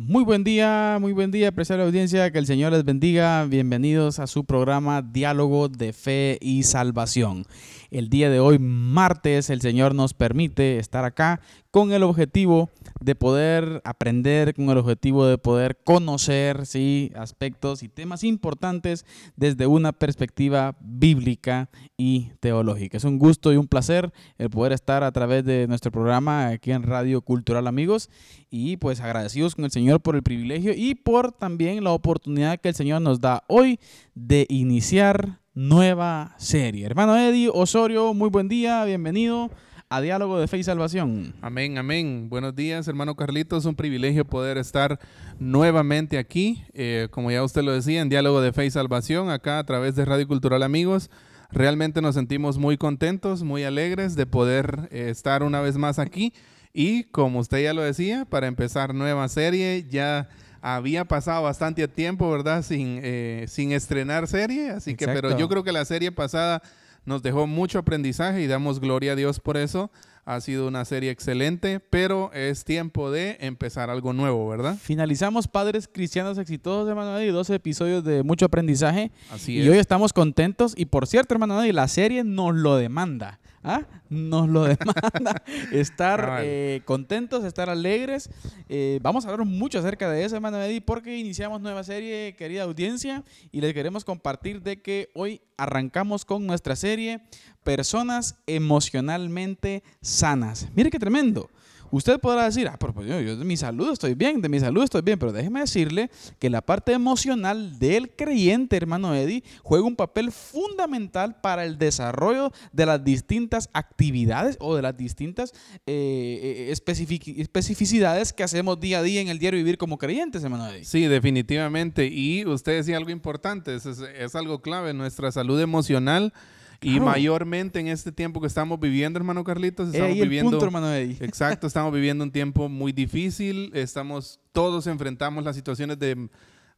Muy buen día, muy buen día, apreciable audiencia, que el Señor les bendiga. Bienvenidos a su programa Diálogo de Fe y Salvación. El día de hoy, martes, el Señor nos permite estar acá con el objetivo de poder aprender, con el objetivo de poder conocer ¿sí? aspectos y temas importantes desde una perspectiva bíblica y teológica. Es un gusto y un placer el poder estar a través de nuestro programa aquí en Radio Cultural Amigos y pues agradecidos con el Señor por el privilegio y por también la oportunidad que el Señor nos da hoy de iniciar nueva serie. Hermano Eddie Osorio, muy buen día, bienvenido a Diálogo de Fe y Salvación. Amén, amén. Buenos días, hermano Carlitos. Un privilegio poder estar nuevamente aquí, eh, como ya usted lo decía, en Diálogo de Fe y Salvación, acá a través de Radio Cultural Amigos. Realmente nos sentimos muy contentos, muy alegres de poder eh, estar una vez más aquí. Y como usted ya lo decía, para empezar nueva serie, ya había pasado bastante tiempo, ¿verdad? Sin, eh, sin estrenar serie. Así que, pero yo creo que la serie pasada nos dejó mucho aprendizaje y damos gloria a Dios por eso. Ha sido una serie excelente, pero es tiempo de empezar algo nuevo, ¿verdad? Finalizamos Padres Cristianos Exitosos, hermano y 12 episodios de mucho aprendizaje. Así y hoy estamos contentos. Y por cierto, hermano y la serie nos lo demanda. ¿Ah? nos lo demanda. estar eh, contentos, estar alegres. Eh, vamos a hablar mucho acerca de eso, hermano Eddie, porque iniciamos nueva serie, querida audiencia, y les queremos compartir de que hoy arrancamos con nuestra serie Personas emocionalmente sanas. Mire qué tremendo. Usted podrá decir, ah, pero pues yo, de mi salud estoy bien, de mi salud estoy bien, pero déjeme decirle que la parte emocional del creyente, hermano Eddie, juega un papel fundamental para el desarrollo de las distintas actividades o de las distintas eh, eh, especificidades que hacemos día a día en el diario vivir como creyentes, hermano Eddie. Sí, definitivamente. Y usted decía algo importante, es, es algo clave, nuestra salud emocional y mayormente en este tiempo que estamos viviendo, hermano Carlitos, estamos viviendo. hermano Exacto, estamos viviendo un tiempo muy difícil. Estamos, todos enfrentamos las situaciones de,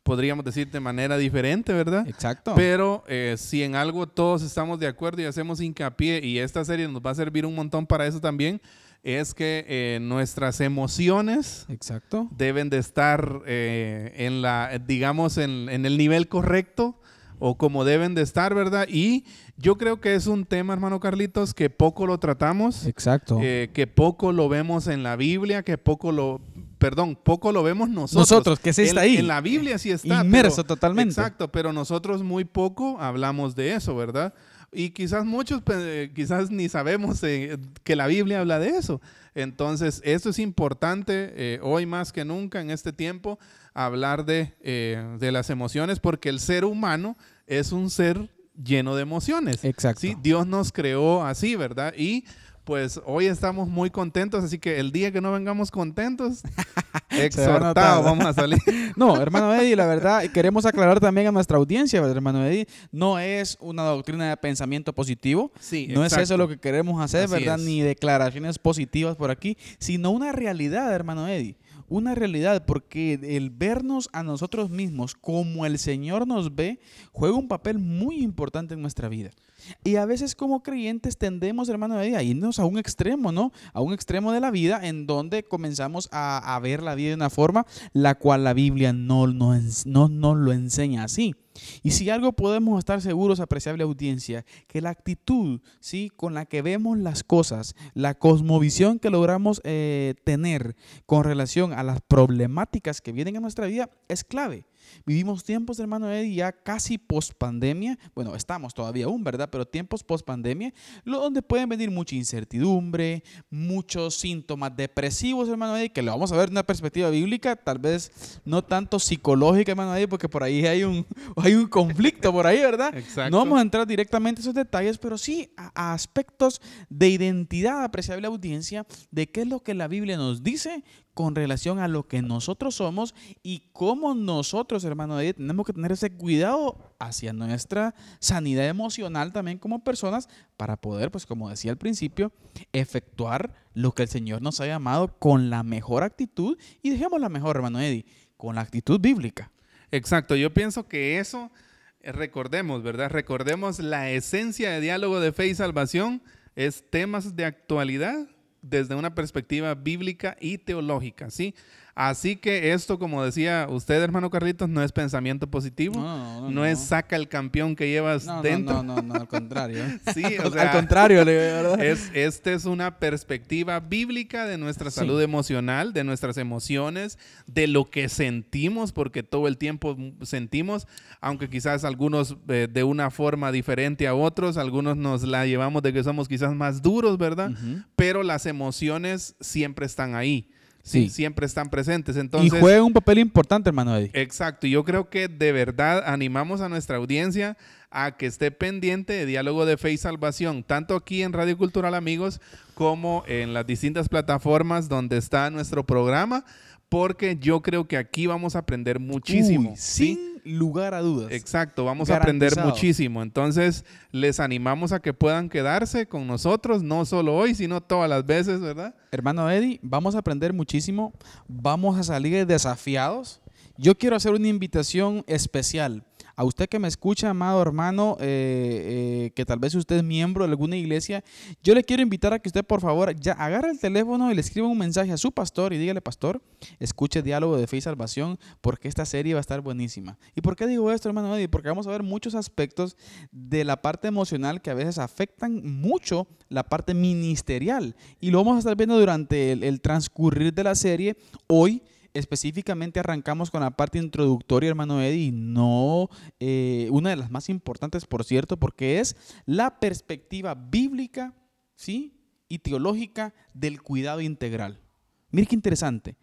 podríamos decir, de manera diferente, ¿verdad? Exacto. Pero eh, si en algo todos estamos de acuerdo y hacemos hincapié, y esta serie nos va a servir un montón para eso también, es que eh, nuestras emociones Exacto. deben de estar eh, en la, digamos, en, en el nivel correcto o como deben de estar, ¿verdad? Y yo creo que es un tema, hermano Carlitos, que poco lo tratamos. Exacto. Eh, que poco lo vemos en la Biblia, que poco lo, perdón, poco lo vemos nosotros. Nosotros, que sí está ahí. En la Biblia sí está. Inmerso totalmente. Exacto, pero nosotros muy poco hablamos de eso, ¿verdad? Y quizás muchos, quizás ni sabemos eh, que la Biblia habla de eso. Entonces, esto es importante eh, hoy más que nunca en este tiempo, hablar de, de las emociones, porque el ser humano es un ser lleno de emociones. Exacto. ¿sí? Dios nos creó así, ¿verdad? Y pues hoy estamos muy contentos, así que el día que no vengamos contentos, exhortados vamos a salir. no, hermano Eddie, la verdad, queremos aclarar también a nuestra audiencia, hermano Eddie, no es una doctrina de pensamiento positivo, sí, no es eso lo que queremos hacer, ¿verdad? Ni declaraciones positivas por aquí, sino una realidad, hermano Eddie una realidad, porque el vernos a nosotros mismos como el Señor nos ve juega un papel muy importante en nuestra vida. Y a veces como creyentes tendemos, hermano, a irnos a un extremo, ¿no? A un extremo de la vida en donde comenzamos a, ver la vida de una forma la cual la Biblia no, no, no nos lo enseña así. Y si algo podemos estar seguros, apreciable audiencia, que la actitud ¿sí? con la que vemos las cosas, la cosmovisión que logramos eh, tener con relación a las problemáticas que vienen a nuestra vida es clave. Vivimos tiempos, hermano Eddie, ya casi post pandemia. Bueno, estamos todavía aún, ¿verdad? Pero tiempos post pandemia, donde pueden venir mucha incertidumbre, muchos síntomas depresivos, hermano Eddie, que lo vamos a ver en una perspectiva bíblica, tal vez no tanto psicológica, hermano Eddie, porque por ahí hay un, hay un conflicto por ahí, ¿verdad? Exacto. No vamos a entrar directamente a esos detalles, pero sí a, aspectos de identidad, apreciable audiencia, de qué es lo que la Biblia nos dice con relación a lo que nosotros somos y cómo nosotros, hermano, tenemos que tener ese cuidado hacia nuestra sanidad emocional también como personas para poder, pues como decía al principio, efectuar lo que el Señor nos ha llamado con la mejor actitud y dejemos la mejor, hermano Eddie, con la actitud bíblica. Exacto, yo pienso que eso, eh, recordemos, ¿verdad? Recordemos la esencia de diálogo de fe y salvación, es temas de actualidad desde una perspectiva bíblica y teológica, ¿sí? Así que esto, como decía usted, hermano Carlitos, no es pensamiento positivo, no, es saca el campeón que llevas dentro. No, no, no, al contrario. sí, o sea, al contrario, ¿verdad? Es, esta es una perspectiva bíblica de nuestra salud emocional, de nuestras emociones, de lo que sentimos, porque todo el tiempo sentimos, aunque quizás algunos eh, de una forma diferente a otros, algunos nos la llevamos de que somos quizás más duros, ¿verdad? Pero las emociones siempre están ahí. Sí. siempre están presentes. Entonces, y juega un papel importante, hermano Eddie. Exacto. Y yo creo que de verdad animamos a nuestra audiencia a que esté pendiente de Diálogo de Fe y Salvación, tanto aquí en Radio Cultural Amigos como en las distintas plataformas donde está nuestro programa, porque yo creo que aquí vamos a aprender muchísimo. ¿sí? Lugar a dudas. Exacto, vamos a aprender muchísimo. Entonces, les animamos a que puedan quedarse con nosotros, no solo hoy, sino todas las veces, ¿verdad? Hermano Eddie, vamos a aprender muchísimo, vamos a salir desafiados. Yo quiero hacer una invitación especial a usted que me escucha, amado hermano, eh, eh, que tal vez usted es miembro de alguna iglesia, yo le quiero invitar a que usted, por favor, ya agarre el teléfono y le escriba un mensaje a su pastor y dígale, pastor, escuche Diálogo de Fe y Salvación, porque esta serie va a estar buenísima. ¿Y por qué digo esto, hermano Eddie? Porque vamos a ver muchos aspectos de la parte emocional que a veces afectan mucho la parte ministerial. Y lo vamos a estar viendo durante el, el transcurrir de la serie. Hoy Específicamente arrancamos con la parte introductoria, hermano Eddie, no eh, una de las más importantes, por cierto, porque es la perspectiva bíblica, ¿sí? Y teológica del cuidado integral. Mire qué interesante.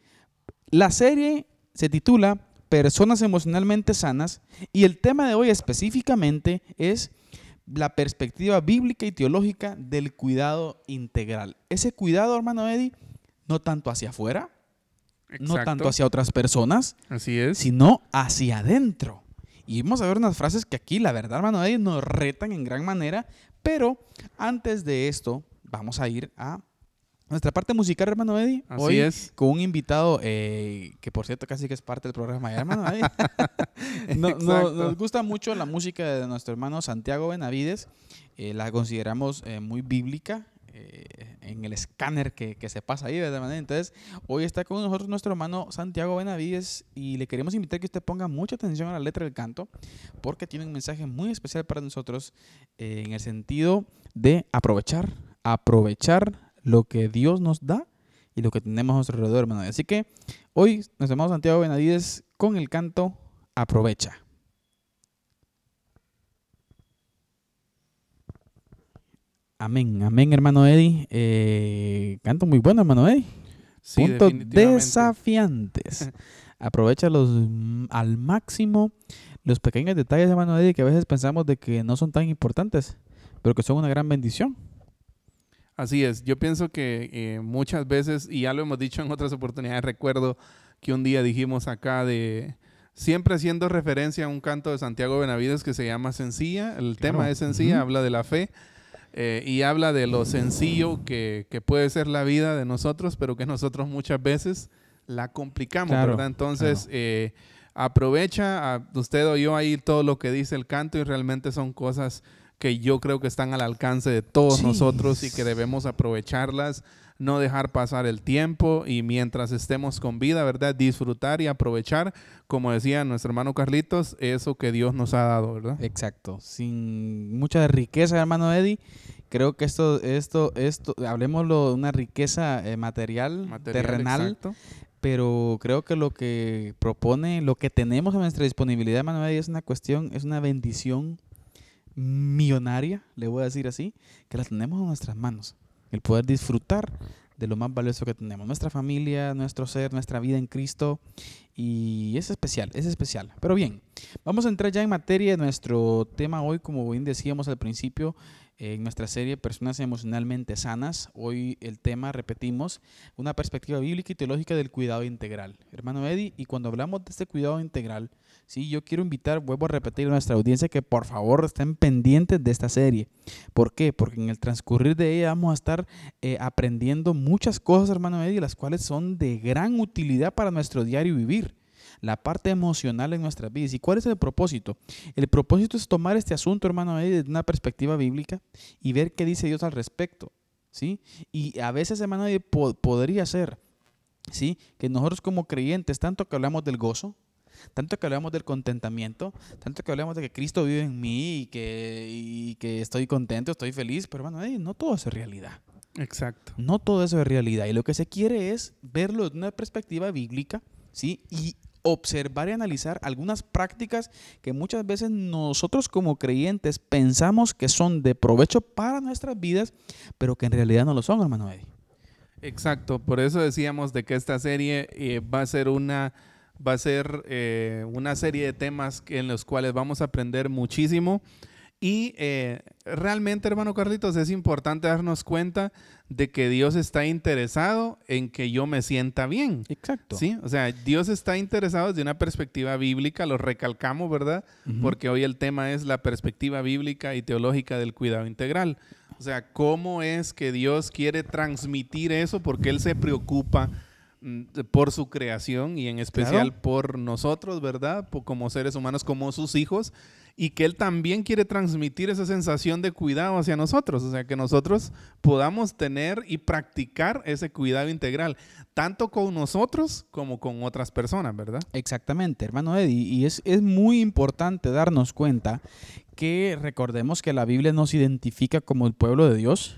La serie se titula Personas emocionalmente sanas y el tema de hoy específicamente es la perspectiva bíblica y teológica del cuidado integral. Ese cuidado, hermano Eddie, no tanto hacia afuera, no tanto hacia otras personas, Así es. sino hacia adentro. Y vamos a ver unas frases que aquí, la verdad, hermano, ellos nos retan en gran manera. Pero antes de esto, vamos a ir a nuestra parte musical, hermano Eddie. Así Hoy, es. Con un invitado eh, que, por cierto, casi que es parte del programa, hermano Eddie. nos gusta mucho la música de nuestro hermano Santiago Benavides. Eh, la consideramos eh, muy bíblica. Eh, en el escáner que, se pasa ahí, ¿verdad? Entonces, hoy está con nosotros nuestro hermano Santiago Benavides y le queremos invitar que usted ponga mucha atención a la letra del canto porque tiene un mensaje muy especial para nosotros eh, en el sentido de aprovechar, aprovechar lo que Dios nos da y lo que tenemos a nuestro alrededor, hermano. Así que hoy nuestro hermano Santiago Benavides con el canto Aprovecha. Amén, amén, hermano Eddie. Eh, canto muy bueno, hermano Eddie. Puntos desafiantes. Aprovecha los, mm, al máximo los pequeños detalles, hermano Eddie, que a veces pensamos de que no son tan importantes, pero que son una gran bendición. Así es, yo pienso que eh, muchas veces, y ya lo hemos dicho en otras oportunidades, recuerdo que un día dijimos acá de, siempre haciendo referencia a un canto de Santiago Benavides que se llama Sencilla, el tema es Sencilla, habla de la fe. Eh, y habla de lo sencillo que, puede ser la vida de nosotros, pero que nosotros muchas veces la complicamos, ¿verdad? Entonces, eh, aprovecha, a, usted oyó ahí todo lo que dice el canto y realmente son cosas que yo creo que están al alcance de todos nosotros y que debemos aprovecharlas, no dejar pasar el tiempo y mientras estemos con vida, ¿verdad? Disfrutar y aprovechar, como decía nuestro hermano Carlitos, eso que Dios nos ha dado, ¿verdad? Exacto, sin mucha riqueza, hermano Eddie. Creo que esto, esto, esto, hablemoslo de una riqueza eh, material, terrenal, pero creo que lo que propone, lo que tenemos a nuestra disponibilidad, hermano Eddie, es una cuestión, es una bendición millonaria, le voy a decir así, que la tenemos en nuestras manos el poder disfrutar de lo más valioso que tenemos, nuestra familia, nuestro ser, nuestra vida en Cristo. Y es especial, es especial. Pero bien, vamos a entrar ya en materia de nuestro tema hoy, como bien decíamos al principio, en nuestra serie Personas emocionalmente sanas. Hoy el tema, repetimos, una perspectiva bíblica y teológica del cuidado integral. Hermano Eddie, y cuando hablamos de este cuidado integral, Sí, yo quiero invitar, vuelvo a repetir a nuestra audiencia que por favor estén pendientes de esta serie. ¿Por qué? Porque en el transcurrir de ella vamos a estar eh, aprendiendo muchas cosas, hermano Eddie, las cuales son de gran utilidad para nuestro diario vivir. La parte emocional en nuestras vidas. ¿Y cuál es el propósito? El propósito es tomar este asunto, hermano Eddie, desde una perspectiva bíblica y ver qué dice Dios al respecto. ¿Sí? Y a veces, hermano podría ser ¿sí? Que nosotros como creyentes, tanto que hablamos del gozo, tanto que hablamos del contentamiento, tanto que hablamos de que Cristo vive en mí y que, que estoy contento, estoy feliz, pero bueno, no todo eso es realidad. Exacto. No todo eso es realidad. Y lo que se quiere es verlo desde una perspectiva bíblica, ¿sí? Y observar y analizar algunas prácticas que muchas veces nosotros como creyentes pensamos que son de provecho para nuestras vidas, pero que en realidad no lo son, hermano Eddie. Exacto, por eso decíamos de que esta serie eh, va a ser una va a ser eh, una serie de temas en los cuales vamos a aprender muchísimo. Y eh, realmente, hermano Carlitos, es importante darnos cuenta de que Dios está interesado en que yo me sienta bien. Exacto. Sí, o sea, Dios está interesado desde una perspectiva bíblica, lo recalcamos, ¿verdad? Porque hoy el tema es la perspectiva bíblica y teológica del cuidado integral. O sea, ¿cómo es que Dios quiere transmitir eso? Porque Él se preocupa por su creación y en especial por nosotros, ¿verdad? Como seres humanos, como sus hijos y que Él también quiere transmitir esa sensación de cuidado hacia nosotros, o sea, que nosotros podamos tener y practicar ese cuidado integral, tanto con nosotros como con otras personas, ¿verdad? Exactamente, hermano Eddie, y es, es muy importante darnos cuenta que recordemos que la Biblia nos identifica como el pueblo de Dios,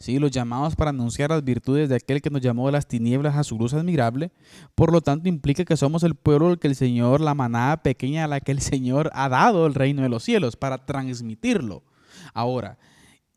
¿sí? los llamados para anunciar las virtudes de aquel que nos llamó de las tinieblas a su luz admirable. Por lo tanto, implica que somos el pueblo que el Señor, la manada pequeña a la que el Señor ha dado el reino de los cielos para transmitirlo. Ahora,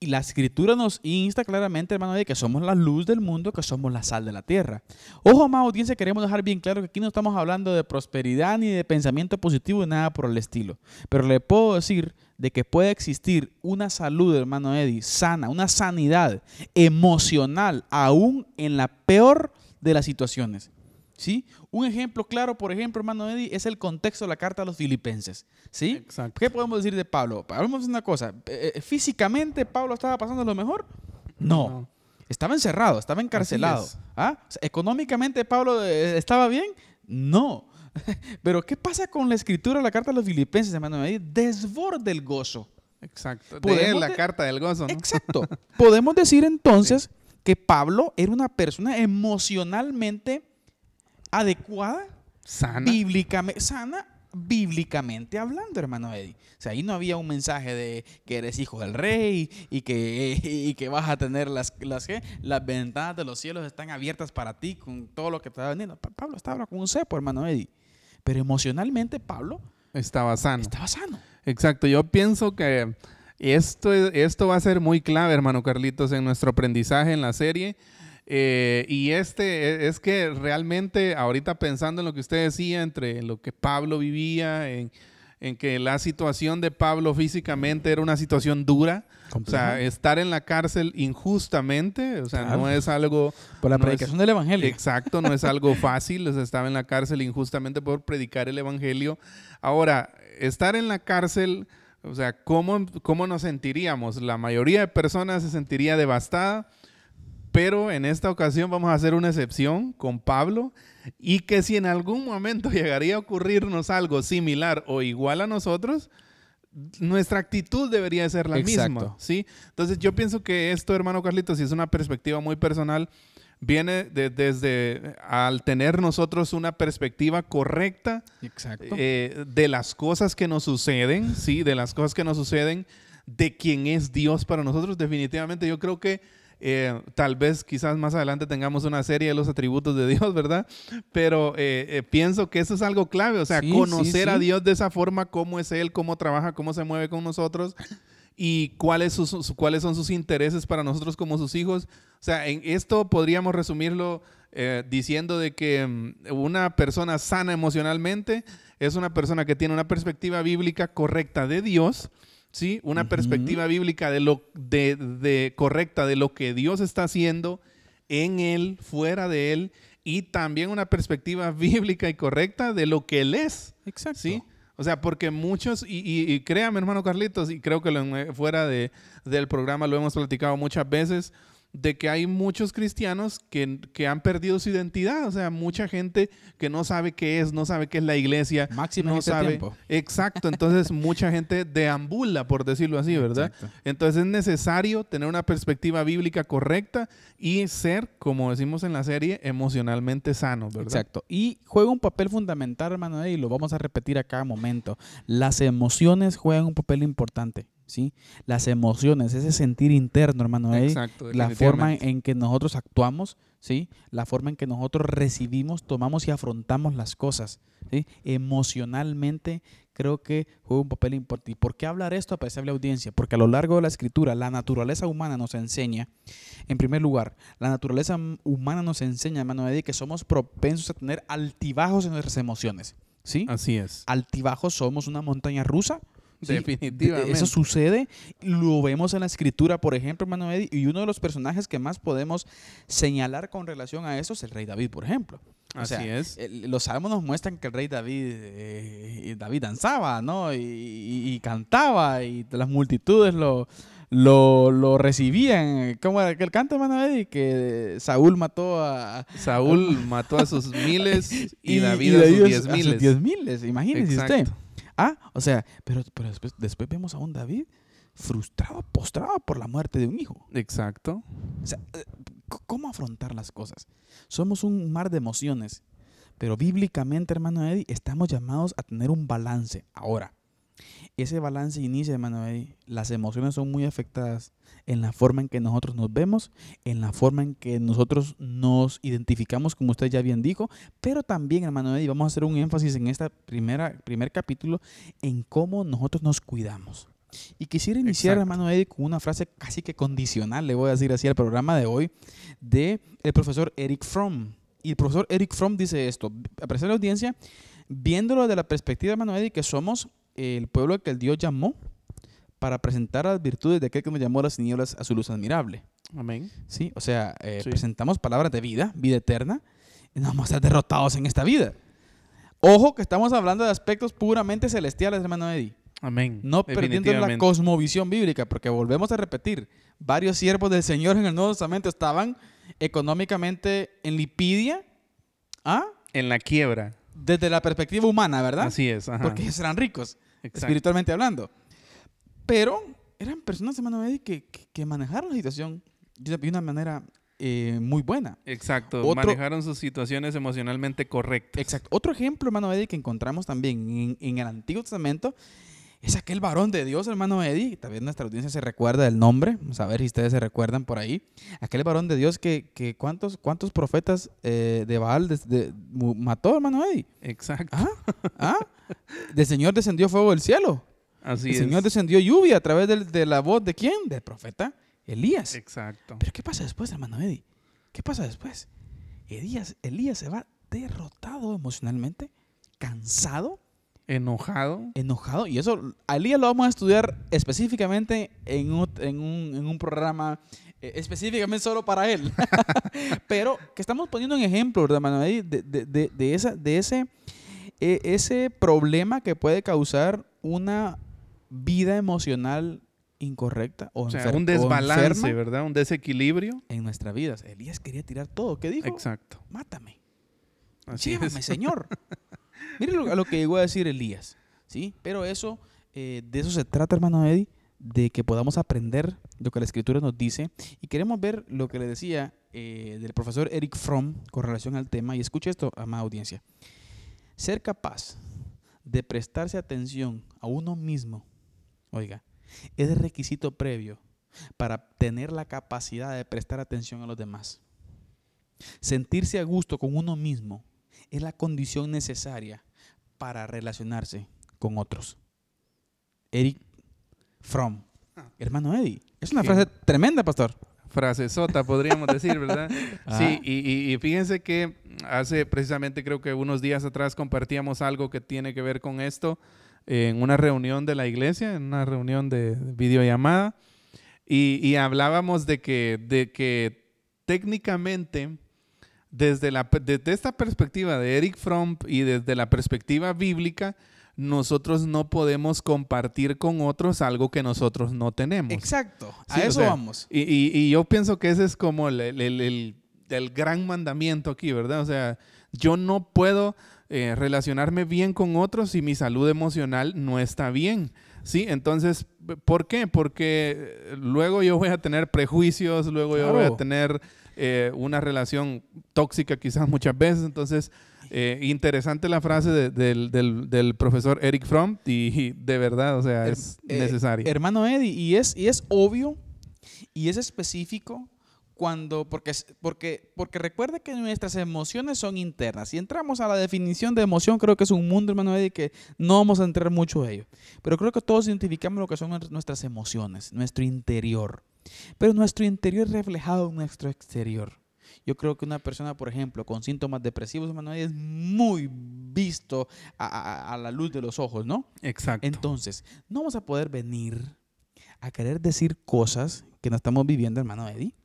y la escritura nos insta claramente, hermano, de que somos la luz del mundo, que somos la sal de la tierra. Ojo, más audiencia, queremos dejar bien claro que aquí no estamos hablando de prosperidad ni de pensamiento positivo ni nada por el estilo. Pero le puedo decir de que puede existir una salud, hermano Eddie, sana, una sanidad emocional, aún en la peor de las situaciones. ¿Sí? Un ejemplo claro, por ejemplo, hermano Eddie, es el contexto de la carta a los filipenses. ¿Sí? ¿Qué podemos decir de Pablo? Hablamos una cosa. Eh, eh, ¿Físicamente Pablo estaba pasando lo mejor? No. Estaba encerrado, estaba encarcelado. ¿Ah? ¿Económicamente Pablo eh, estaba bien? No. Pero ¿qué pasa con la escritura de la carta a los filipenses, hermano? Desborde el gozo. Exacto. De la carta del gozo. Exacto. Podemos decir entonces que Pablo era una persona emocionalmente adecuada, sana, bíblicamente, sana, bíblicamente hablando, hermano Eddie. O sea, ahí no había un mensaje de que eres hijo del rey y que, y que vas a tener las, las, las ventanas de los cielos están abiertas para ti con todo lo que te va vendiendo. Pablo estaba con un cepo, hermano Eddie. Pero emocionalmente Pablo estaba sano. Estaba sano. Exacto. Yo pienso que esto, esto va a ser muy clave, hermano Carlitos, en nuestro aprendizaje en la serie eh, y este e, es que realmente ahorita pensando en lo que usted decía, entre lo que Pablo vivía, en, que la situación de Pablo físicamente era una situación dura. O sea, estar en la cárcel injustamente, o sea, no es algo... Por la predicación del Evangelio. Exacto, no es algo fácil. O sea, estaba en la cárcel injustamente por predicar el Evangelio. Ahora, estar en la cárcel, o sea, ¿cómo, cómo nos sentiríamos? La mayoría de personas se sentiría devastada pero en esta ocasión vamos a hacer una excepción con Pablo y que si en algún momento llegaría a ocurrirnos algo similar o igual a nosotros, nuestra actitud debería ser la misma, ¿sí? Entonces yo pienso que esto, hermano Carlitos, si es una perspectiva muy personal, viene desde al tener nosotros una perspectiva correcta eh, de las cosas que nos suceden, ¿sí? De las cosas que nos suceden, de quién es Dios para nosotros. Definitivamente yo creo que eh, tal vez quizás más adelante tengamos una serie de los atributos de Dios, ¿verdad? Pero eh, eh, pienso que eso es algo clave, o sea, conocer a Dios de esa forma, cómo es Él, cómo trabaja, cómo se mueve con nosotros y cuáles, cuáles son sus intereses para nosotros como sus hijos. O sea, en esto podríamos resumirlo diciendo de que mm, una persona sana emocionalmente es una persona que tiene una perspectiva bíblica correcta de Dios ¿sí? Una perspectiva bíblica de lo de, correcta de lo que Dios está haciendo en él, fuera de él, y también una perspectiva bíblica y correcta de lo que él es. Exacto. ¿sí? O sea, porque muchos, y, créame, hermano Carlitos, y creo que fuera de, del programa lo hemos platicado muchas veces, de que hay muchos cristianos que, que, han perdido su identidad. O sea, mucha gente que no sabe qué es, no sabe qué es la iglesia. Máximo no este sabe. Tiempo. Exacto. Entonces, mucha gente deambula, por decirlo así, ¿verdad? Exacto. Entonces, es necesario tener una perspectiva bíblica correcta y ser, como decimos en la serie, emocionalmente sano, ¿verdad? Exacto. Y juega un papel fundamental, hermano, y lo vamos a repetir a cada momento. Las emociones juegan un papel importante. ¿Sí? Las emociones, ese sentir interno, hermano, Exacto, la forma en que nosotros actuamos, ¿sí? La forma en que nosotros recibimos, tomamos y afrontamos las cosas, ¿sí? Emocionalmente creo que juega un papel importante. ¿Y por qué hablar esto, apreciable audiencia? Porque a lo largo de la escritura, la naturaleza humana nos enseña, en primer lugar, la naturaleza humana nos enseña, hermano Eddie, que somos propensos a tener altibajos en nuestras emociones, ¿sí? Así es. Altibajos somos una montaña rusa, Definitivamente. Eso sucede, lo vemos en la escritura, por ejemplo, hermano Eddie, y uno de los personajes que más podemos señalar con relación a eso es el rey David, por ejemplo. Así es. los salmos nos muestran que el rey David, eh, David danzaba, ¿no? Y, cantaba, y las multitudes lo, lo, recibían. ¿Cómo era aquel canto, hermano Eddie? Que Saúl mató a... Saúl mató a sus miles y, David, a sus diez miles. A sus diez miles, imagínese usted. Ah, o sea, pero, pero después, después vemos a un David frustrado, postrado por la muerte de un hijo. Exacto. O sea, eh, ¿cómo afrontar las cosas? Somos un mar de emociones, pero bíblicamente, hermano Eddie, estamos llamados a tener un balance. Ahora, ese balance inicia, hermano Eddie, las emociones son muy afectadas en la forma en que nosotros nos vemos, en la forma en que nosotros nos identificamos, como usted ya bien dijo, pero también, hermano Eddie, vamos a hacer un énfasis en este primer capítulo en cómo nosotros nos cuidamos. Y quisiera iniciar, hermano Eddie, con una frase casi que condicional, le voy a decir así al programa de hoy, de el profesor Eric Fromm. Y el profesor Eric Fromm dice esto, a la audiencia, viéndolo de la perspectiva, hermano Eddie, que somos el pueblo que el Dios llamó para presentar las virtudes de aquel que nos llamó a las tinieblas a su luz admirable. Amén. Sí, o sea, eh, presentamos palabras de vida, vida eterna, y no vamos a estar derrotados en esta vida. Ojo que estamos hablando de aspectos puramente celestiales, hermano Eddie. Amén. No perdiendo la cosmovisión bíblica, porque volvemos a repetir, varios siervos del Señor en el Nuevo Testamento estaban económicamente en lipidia. ¿Ah? En la quiebra. Desde la perspectiva humana, ¿verdad? Así es. Porque ellos eran ricos, espiritualmente hablando. Pero eran personas, hermano Eddie, que, que, manejaron la situación de una manera eh, muy buena. Exacto, manejaron sus situaciones emocionalmente correctas. Exacto. Otro ejemplo, hermano Eddie, que encontramos también en, el Antiguo Testamento es aquel varón de Dios, hermano Eddie. También nuestra audiencia se recuerda del nombre. Vamos a ver si ustedes se recuerdan por ahí. Aquel varón de Dios que, que ¿cuántos, cuántos profetas eh, de Baal mató, hermano Eddie? Exacto. ¿Ah? ¿Ah? Del Señor descendió fuego del cielo el Señor descendió lluvia a través de, la voz de quién? Del profeta Elías. Exacto. Pero ¿qué pasa después, hermano Eddie? ¿Qué pasa después? Elías, Elías se va derrotado emocionalmente, cansado. Enojado. Enojado. Y eso, a Elías lo vamos a estudiar específicamente en un, programa eh, específicamente solo para él. Pero que estamos poniendo un ejemplo, hermano Eddie, de, esa, de ese, e, ese problema que puede causar una vida emocional incorrecta o, sea, un desbalance, ¿verdad? Un desequilibrio en nuestra vida. Elías quería tirar todo. ¿Qué dijo? Exacto. Mátame. Llévame, Señor. Mire lo, lo, que llegó a decir Elías, ¿sí? Pero eso, eh, de eso se trata, hermano Eddie, de que podamos aprender lo que la Escritura nos dice y queremos ver lo que le decía eh, del profesor Eric Fromm con relación al tema. Y escuche esto, amada audiencia. Ser capaz de prestarse atención a uno mismo, oiga, es requisito previo para tener la capacidad de prestar atención a los demás. Sentirse a gusto con uno mismo es la condición necesaria para relacionarse con otros. Eric Fromm. Ah. Hermano Eddie. Es una frase tremenda, pastor frase sota, podríamos decir, ¿verdad? Sí, y, fíjense que hace precisamente creo que unos días atrás compartíamos algo que tiene que ver con esto en una reunión de la iglesia, en una reunión de videollamada, y, hablábamos de que, de que técnicamente desde, la, desde esta perspectiva de Eric Fromm y desde la perspectiva bíblica, nosotros no podemos compartir con otros algo que nosotros no tenemos. Exacto, a eso vamos. Y, yo pienso que ese es como el, el, gran mandamiento aquí, ¿verdad? O sea, yo no puedo eh, relacionarme bien con otros si mi salud emocional no está bien. Sí, entonces, ¿por qué? Porque luego yo voy a tener prejuicios, luego yo voy a tener eh, una relación tóxica quizás muchas veces, entonces eh, interesante la frase del, profesor Eric Fromm y, de verdad, o sea, es eh, necesario. Hermano Eddie, y es, y es obvio y es específico cuando, porque, porque, porque recuerde que nuestras emociones son internas. Si entramos a la definición de emoción, creo que es un mundo, hermano Eddie, que no vamos a entrar mucho en ello. Pero creo que todos identificamos lo que son nuestras emociones, nuestro interior. Pero nuestro interior es reflejado en nuestro exterior. Yo creo que una persona, por ejemplo, con síntomas depresivos, es muy visto a, la luz de los ojos, ¿no? Exacto. Entonces, no vamos a poder venir a querer decir cosas que no estamos viviendo, hermano Eddie,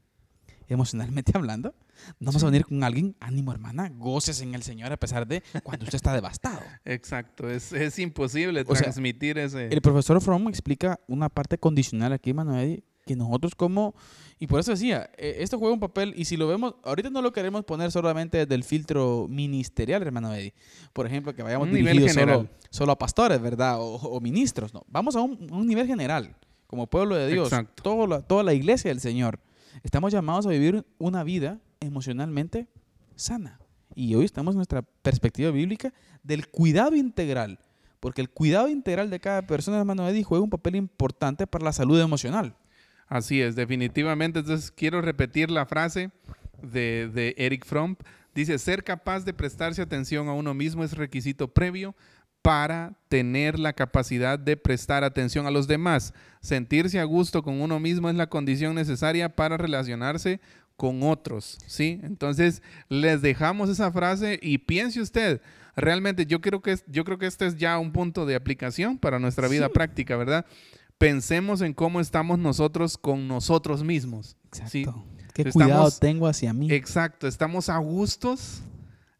emocionalmente hablando. No vamos a venir con alguien, ánimo hermana, goces en el Señor a pesar de cuando usted está devastado. Exacto, es, imposible transmitir ese... El profesor Fromm explica una parte condicional aquí, hermano Eddie, que nosotros como, y por eso decía, eh, esto juega un papel, y si lo vemos, ahorita no lo queremos poner solamente desde el filtro ministerial, hermano Eddie. Por ejemplo, que vayamos dirigidos solo, solo, a pastores, ¿verdad? O, ministros, no. Vamos a un, nivel general, como pueblo de Dios, todo la, toda la iglesia del Señor. Estamos llamados a vivir una vida emocionalmente sana. Y hoy estamos en nuestra perspectiva bíblica del cuidado integral. Porque el cuidado integral de cada persona, hermano Eddie, juega un papel importante para la salud emocional. Así es, definitivamente. Entonces quiero repetir la frase de, Eric Fromm. Dice, ser capaz de prestarse atención a uno mismo es requisito previo para tener la capacidad de prestar atención a los demás. Sentirse a gusto con uno mismo es la condición necesaria para relacionarse con otros, ¿sí? Entonces, les dejamos esa frase y piense usted, realmente yo creo que yo creo que este es ya un punto de aplicación para nuestra vida práctica, ¿verdad? pensemos en cómo estamos nosotros con nosotros mismos. Exacto. ¿Qué cuidado tengo hacia mí? Exacto, estamos a gustos,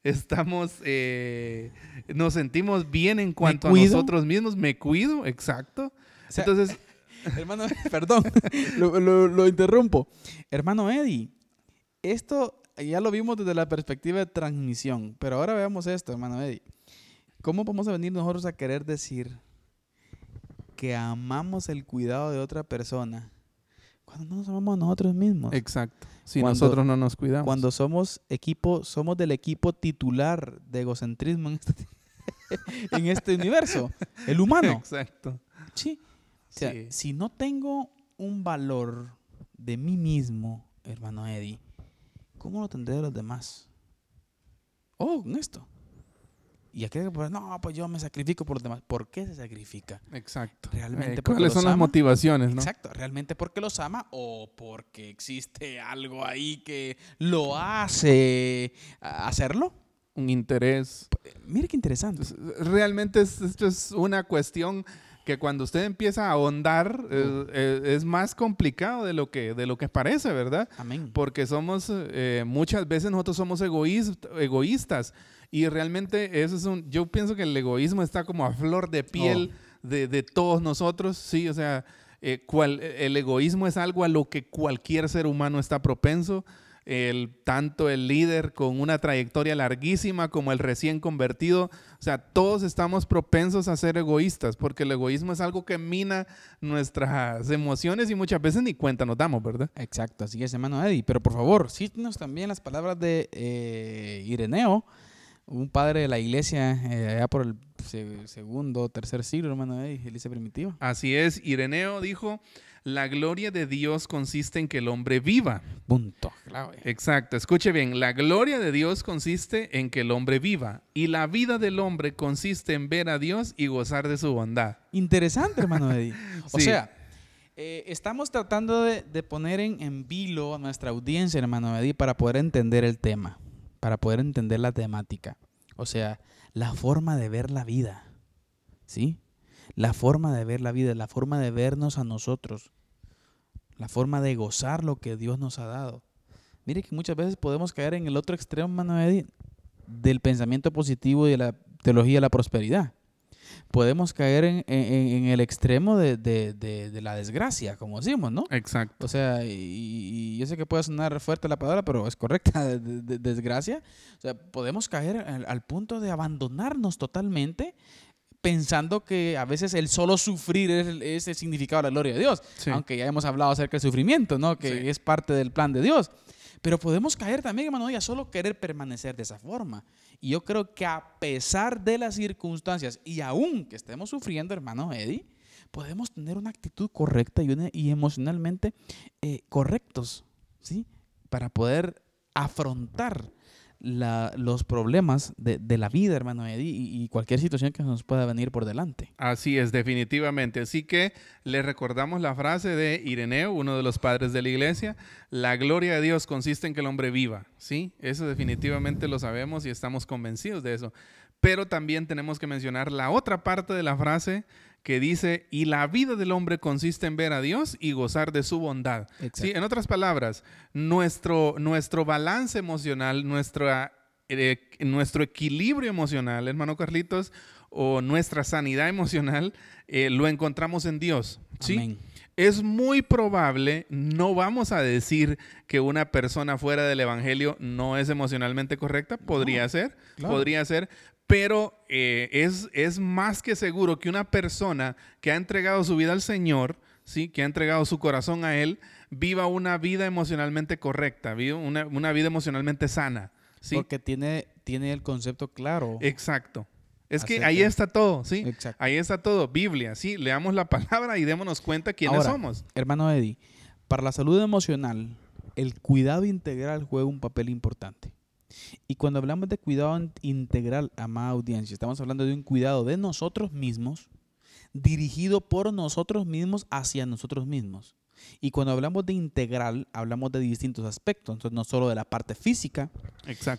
estamos, eh, nos sentimos bien en cuanto a nosotros mismos, me cuido, exacto. Entonces, hermano, perdón, lo, interrumpo. Hermano Eddie, esto ya lo vimos desde la perspectiva de transmisión, pero ahora veamos esto, hermano Eddie. ¿Cómo vamos a venir nosotros a querer decir que amamos el cuidado de otra persona cuando no nos amamos a nosotros mismos. Exacto. Si nosotros no nos cuidamos. Cuando somos equipo, somos del equipo titular de egocentrismo en este, en este universo, el humano. Exacto. Sí. O sea, si no tengo un valor de mí mismo, hermano Eddie, ¿cómo lo tendré de los demás? Oh, en esto. Y aquel que no, pues yo me sacrifico por los demás. ¿Por qué se sacrifica? Exacto. Realmente eh, ¿Cuáles son las motivaciones? ¿no? Exacto. ¿Realmente porque los ama o porque existe algo ahí que lo hace hacerlo? Un interés. Mire qué interesante. Realmente esto es una cuestión que cuando usted empieza a ahondar eh, eh, es más complicado de lo que, de lo que parece, ¿verdad? Amén. Porque somos, muchas veces nosotros somos egoístas y realmente eso es un, yo pienso que el egoísmo está como a flor de piel oh. de, todos nosotros, sí, o sea, eh, el egoísmo es algo a lo que cualquier ser humano está propenso. El, tanto el líder con una trayectoria larguísima como el recién convertido. O sea, todos estamos propensos a ser egoístas porque el egoísmo es algo que mina nuestras emociones y muchas veces ni cuenta nos damos, ¿verdad? Exacto, así es, hermano Eddie. Pero por favor, cítenos también las palabras de eh, Ireneo un padre de la iglesia eh, allá por el segundo o tercer siglo, hermano, de iglesia primitiva. Así es, Ireneo dijo, la gloria de Dios consiste en que el hombre viva. Punto. Exacto, escuche bien, la gloria de Dios consiste en que el hombre viva y la vida del hombre consiste en ver a Dios y gozar de su bondad. Interesante, hermano Eddie. O sea, eh, estamos tratando de, poner en, en, vilo a nuestra audiencia, hermano Eddie, para poder entender el tema para poder entender la temática. O sea, la forma de ver la vida. ¿Sí? La forma de ver la vida, la forma de vernos a nosotros. La forma de gozar lo que Dios nos ha dado. Mire que muchas veces podemos caer en el otro extremo, Manuel, del pensamiento positivo y de la teología de la prosperidad. Podemos caer en, el extremo de, la desgracia, como decimos, ¿no? Exacto. O sea, y, yo sé que puede sonar fuerte la palabra, pero es correcta, de, desgracia. O sea, podemos caer al, punto de abandonarnos totalmente pensando que a veces el solo sufrir es, el significado de la gloria de Dios. Aunque ya hemos hablado acerca del sufrimiento, ¿no? Que es parte del plan de Dios. Pero podemos caer también, hermano, a solo querer permanecer de esa forma. Y yo creo que a pesar de las circunstancias y aún que estemos sufriendo, hermano Eddie, podemos tener una actitud correcta y, emocionalmente eh, correctos, ¿sí? Para poder afrontar los problemas de, la vida, hermano Eddie, y, cualquier situación que nos pueda venir por delante. Así es, definitivamente. Así que le recordamos la frase de Ireneo, uno de los padres de la iglesia, la gloria de Dios consiste en que el hombre viva, ¿sí? Eso definitivamente lo sabemos y estamos convencidos de eso. Pero también tenemos que mencionar la otra parte de la frase que dice, y la vida del hombre consiste en ver a Dios y gozar de su bondad. ¿Sí? En otras palabras, nuestro, nuestro balance emocional, nuestra, eh, nuestro equilibrio emocional, hermano Carlitos, o nuestra sanidad emocional, eh, lo encontramos en Dios. ¿sí? Es muy probable, no vamos a decir que una persona fuera del Evangelio no es emocionalmente correcta, podría ser, podría ser, pero eh, es, es más que seguro que una persona que ha entregado su vida al Señor, ¿sí? que ha entregado su corazón a Él, viva una vida emocionalmente correcta, viva una, una vida emocionalmente sana. ¿sí? Porque tiene, tiene el concepto claro. Exacto. Es que ahí está todo, ¿sí? Exacto. Ahí está todo. Biblia, ¿sí? Leamos la palabra y démonos cuenta quiénes somos. Hermano Eddie, para la salud emocional, el cuidado integral juega un papel importante. Y cuando hablamos de cuidado integral, amada audiencia, estamos hablando de un cuidado de nosotros mismos, dirigido por nosotros mismos hacia nosotros mismos. Y cuando hablamos de integral, hablamos de distintos aspectos. Entonces, no solo de la parte física,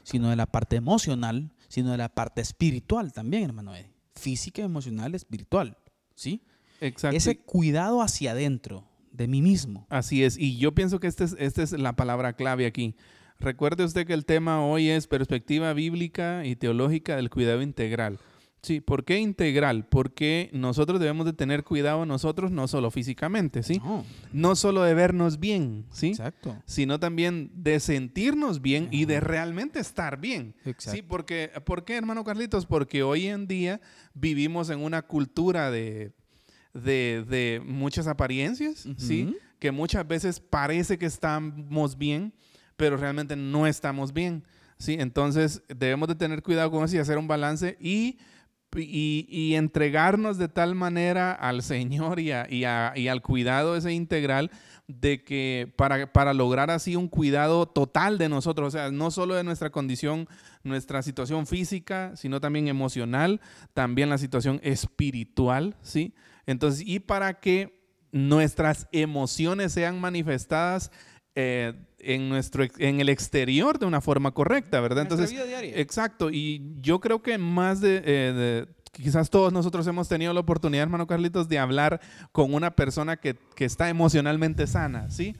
sino de la parte emocional, sino de la parte espiritual también, hermano Eddie. Física, emocional, espiritual. ¿Sí? Exacto. Ese cuidado hacia adentro de mí mismo. Así es. Y yo pienso que esta es, esta es la palabra clave aquí. Recuerde usted que el tema hoy es perspectiva bíblica y teológica del cuidado integral. Sí, ¿por qué integral? Porque nosotros debemos de tener cuidado nosotros no solo físicamente, ¿sí? No, solo de vernos bien, ¿sí? Exacto. Sino también de sentirnos bien y de realmente estar bien. Exacto. Sí, porque, ¿por qué, hermano Carlitos? Porque hoy en día vivimos en una cultura de, de, muchas apariencias, ¿sí? Que muchas veces parece que estamos bien, pero realmente no estamos bien. ¿sí? Entonces debemos de tener cuidado con eso y hacer un balance y, y, entregarnos de tal manera al Señor y, y, al cuidado ese integral de que para, para, lograr así un cuidado total de nosotros, o sea, no solo de nuestra condición, nuestra situación física, sino también emocional, también la situación espiritual, ¿sí? Entonces, y para que nuestras emociones sean manifestadas eh, en, nuestro, en el exterior de una forma correcta, ¿verdad? Entonces, exacto. Y yo creo que más eh, de, quizás todos nosotros hemos tenido la oportunidad, hermano Carlitos, de hablar con una persona que, que está emocionalmente sana, ¿sí?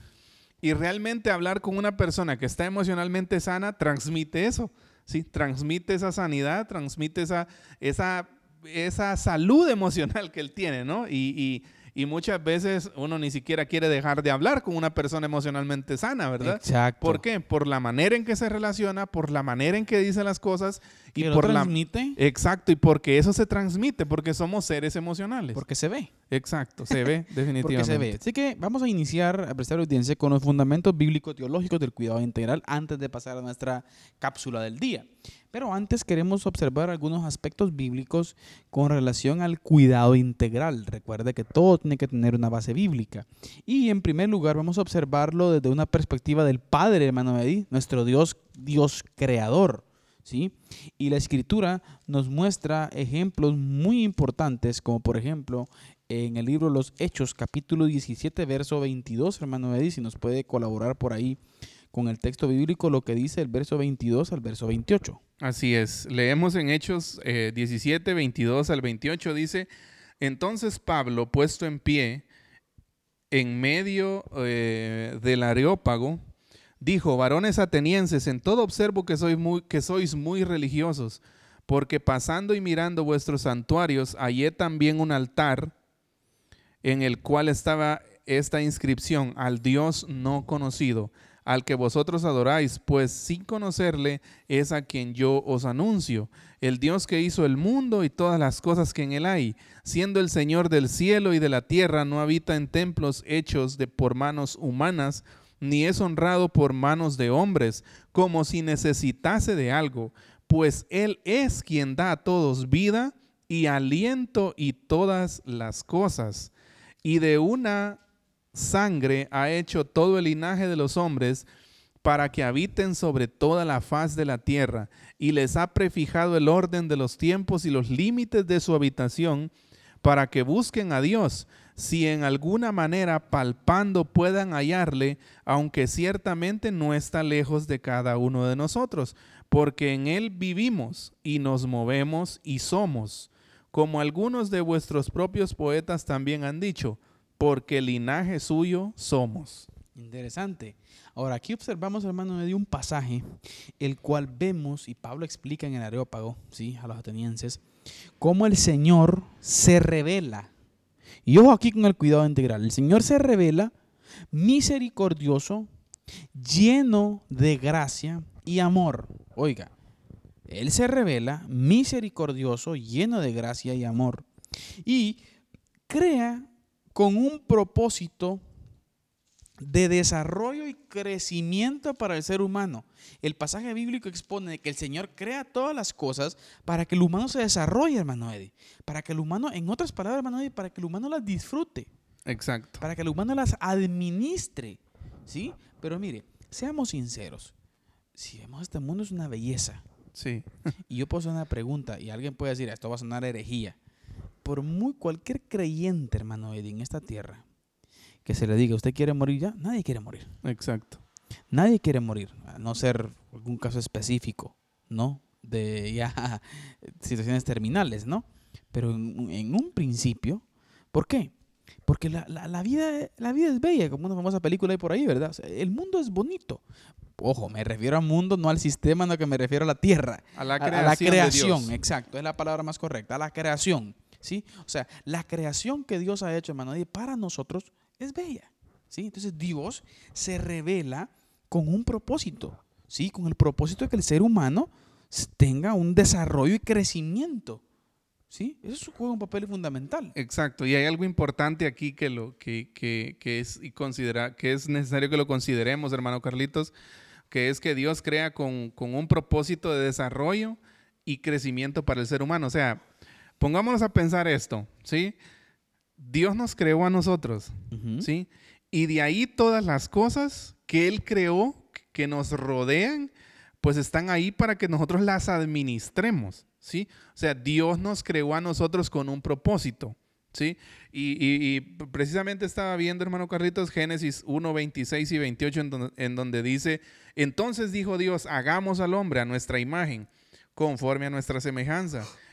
Y realmente hablar con una persona que está emocionalmente sana transmite eso, ¿sí? Transmite esa sanidad, transmite esa, esa, esa salud emocional que él tiene, ¿no? Y, y y muchas veces uno ni siquiera quiere dejar de hablar con una persona emocionalmente sana, ¿verdad? Exacto. ¿Por qué? Por la manera en que se relaciona, por la manera en que dice las cosas y por transmite? la Exacto, y porque eso se transmite, porque somos seres emocionales. Porque se ve. Exacto, se ve definitivamente. porque se ve. Así que vamos a iniciar a prestar audiencia con los fundamentos bíblico-teológicos del cuidado integral antes de pasar a nuestra cápsula del día. Pero antes queremos observar algunos aspectos bíblicos con relación al cuidado integral. Recuerde que todo tiene que tener una base bíblica. Y en primer lugar vamos a observarlo desde una perspectiva del Padre, hermano Edí, nuestro Dios, Dios creador. ¿sí? Y la escritura nos muestra ejemplos muy importantes, como por ejemplo en el libro Los Hechos, capítulo 17, verso 22, hermano Eddy, si nos puede colaborar por ahí con el texto bíblico, lo que dice el verso 22 al verso 28. Así es, leemos en Hechos 17, eh, 22 al 28, dice, entonces Pablo, puesto en pie, en medio eh, del areópago, dijo, varones atenienses, en todo observo que, sois muy, que sois muy religiosos porque pasando y mirando vuestros santuarios, hallé también un altar en el cual estaba esta inscripción, al Dios no conocido, al que vosotros adoráis, pues sin conocerle es a quien yo os anuncio, el Dios que hizo el mundo y todas las cosas que en él hay, siendo el Señor del cielo y de la tierra, no habita en templos hechos de por manos humanas, ni es honrado por manos de hombres, como si necesitase de algo, pues Él es quien da a todos vida y aliento y todas las cosas. Y de una sangre ha hecho todo el linaje de los hombres para que habiten sobre toda la faz de la tierra, y les ha prefijado el orden de los tiempos y los límites de su habitación, para que busquen a Dios, si en alguna manera palpando puedan hallarle, aunque ciertamente no está lejos de cada uno de nosotros, porque en Él vivimos y nos movemos y somos, como algunos de vuestros propios poetas también han dicho, porque linaje suyo somos. Interesante. Ahora aquí observamos, hermano, de un pasaje, el cual vemos, y Pablo explica en el Areópago, ¿sí? a los atenienses, cómo el Señor se revela. Y ojo aquí con el cuidado integral. El Señor se revela misericordioso, lleno de gracia y amor. Oiga, Él se revela misericordioso, lleno de gracia y amor. Y crea con un propósito de desarrollo y crecimiento para el ser humano. El pasaje bíblico expone que el Señor crea todas las cosas para que el humano se desarrolle, hermano Eddie. Para que el humano, en otras palabras, hermano Eddie, para que el humano las disfrute. Exacto. Para que el humano las administre. ¿Sí? Pero mire, seamos sinceros si vemos este mundo es una belleza. Sí. y yo puedo hacer una pregunta y alguien puede decir, esto va a sonar herejía. Por muy cualquier creyente, hermano Eddie, en esta tierra, que se le diga, ¿usted quiere morir ya? Nadie quiere morir. Exacto. Nadie quiere morir, a no ser algún caso específico, ¿no? De ya situaciones terminales, ¿no? Pero en, en un principio, ¿por qué? Porque la, la, vida, la vida es bella, como una famosa película ahí por ahí, ¿verdad? el mundo es bonito. Ojo, me refiero al mundo, no al sistema, no que me refiero a la tierra. A la creación. A, la creación, exacto, es la palabra más correcta, a la creación. ¿Sí? O sea, la creación que Dios ha hecho, hermano, para nosotros es bella. ¿sí? Entonces Dios se revela con un propósito, ¿sí? Con el propósito de que el ser humano tenga un desarrollo y crecimiento. ¿Sí? Eso juega un papel fundamental. Exacto. Y hay algo importante aquí que, lo, que, que, que es, y considera, que es necesario que lo consideremos, hermano Carlitos, que es que Dios crea con, con, un propósito de desarrollo y crecimiento para el ser humano. O sea, pongámonos a pensar esto, ¿sí? Dios nos creó a nosotros, ¿sí? Y de ahí todas las cosas que Él creó, que nos rodean, pues están ahí para que nosotros las administremos. ¿sí? O sea, Dios nos creó a nosotros con un propósito, ¿sí? Y, precisamente estaba viendo, hermano Carlitos, Génesis 1, 26 y 28, en donde, en donde dice, entonces dijo Dios, hagamos al hombre a nuestra imagen, conforme a nuestra semejanza.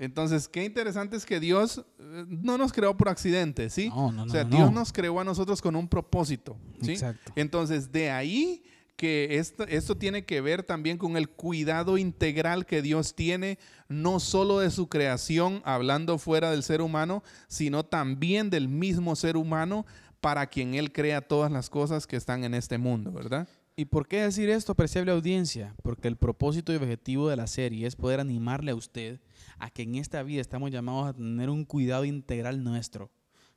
Entonces, qué interesante es que Dios eh, no nos creó por accidente, ¿sí? No, no, no, o sea, Dios nos creó a nosotros con un propósito, ¿sí? Exacto. Entonces, de ahí que esto, esto tiene que ver también con el cuidado integral que Dios tiene, no solo de su creación, hablando fuera del ser humano, sino también del mismo ser humano para quien Él crea todas las cosas que están en este mundo, ¿verdad? ¿Y por qué decir esto, apreciable audiencia? Porque el propósito y objetivo de la serie es poder animarle a usted a que en esta vida estamos llamados a tener un cuidado integral nuestro,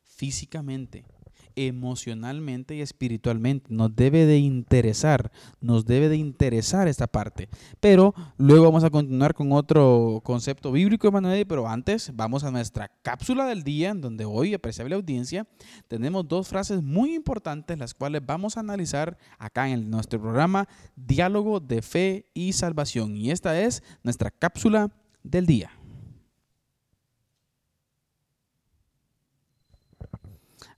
físicamente, emocionalmente y espiritualmente. Nos debe de interesar, nos debe de interesar esta parte. Pero luego vamos a continuar con otro concepto bíblico, Emanuel, pero antes vamos a nuestra cápsula del día, en donde hoy, apreciable audiencia, tenemos dos frases muy importantes, las cuales vamos a analizar acá en nuestro programa Diálogo de Fe y Salvación. Y esta es nuestra cápsula del día.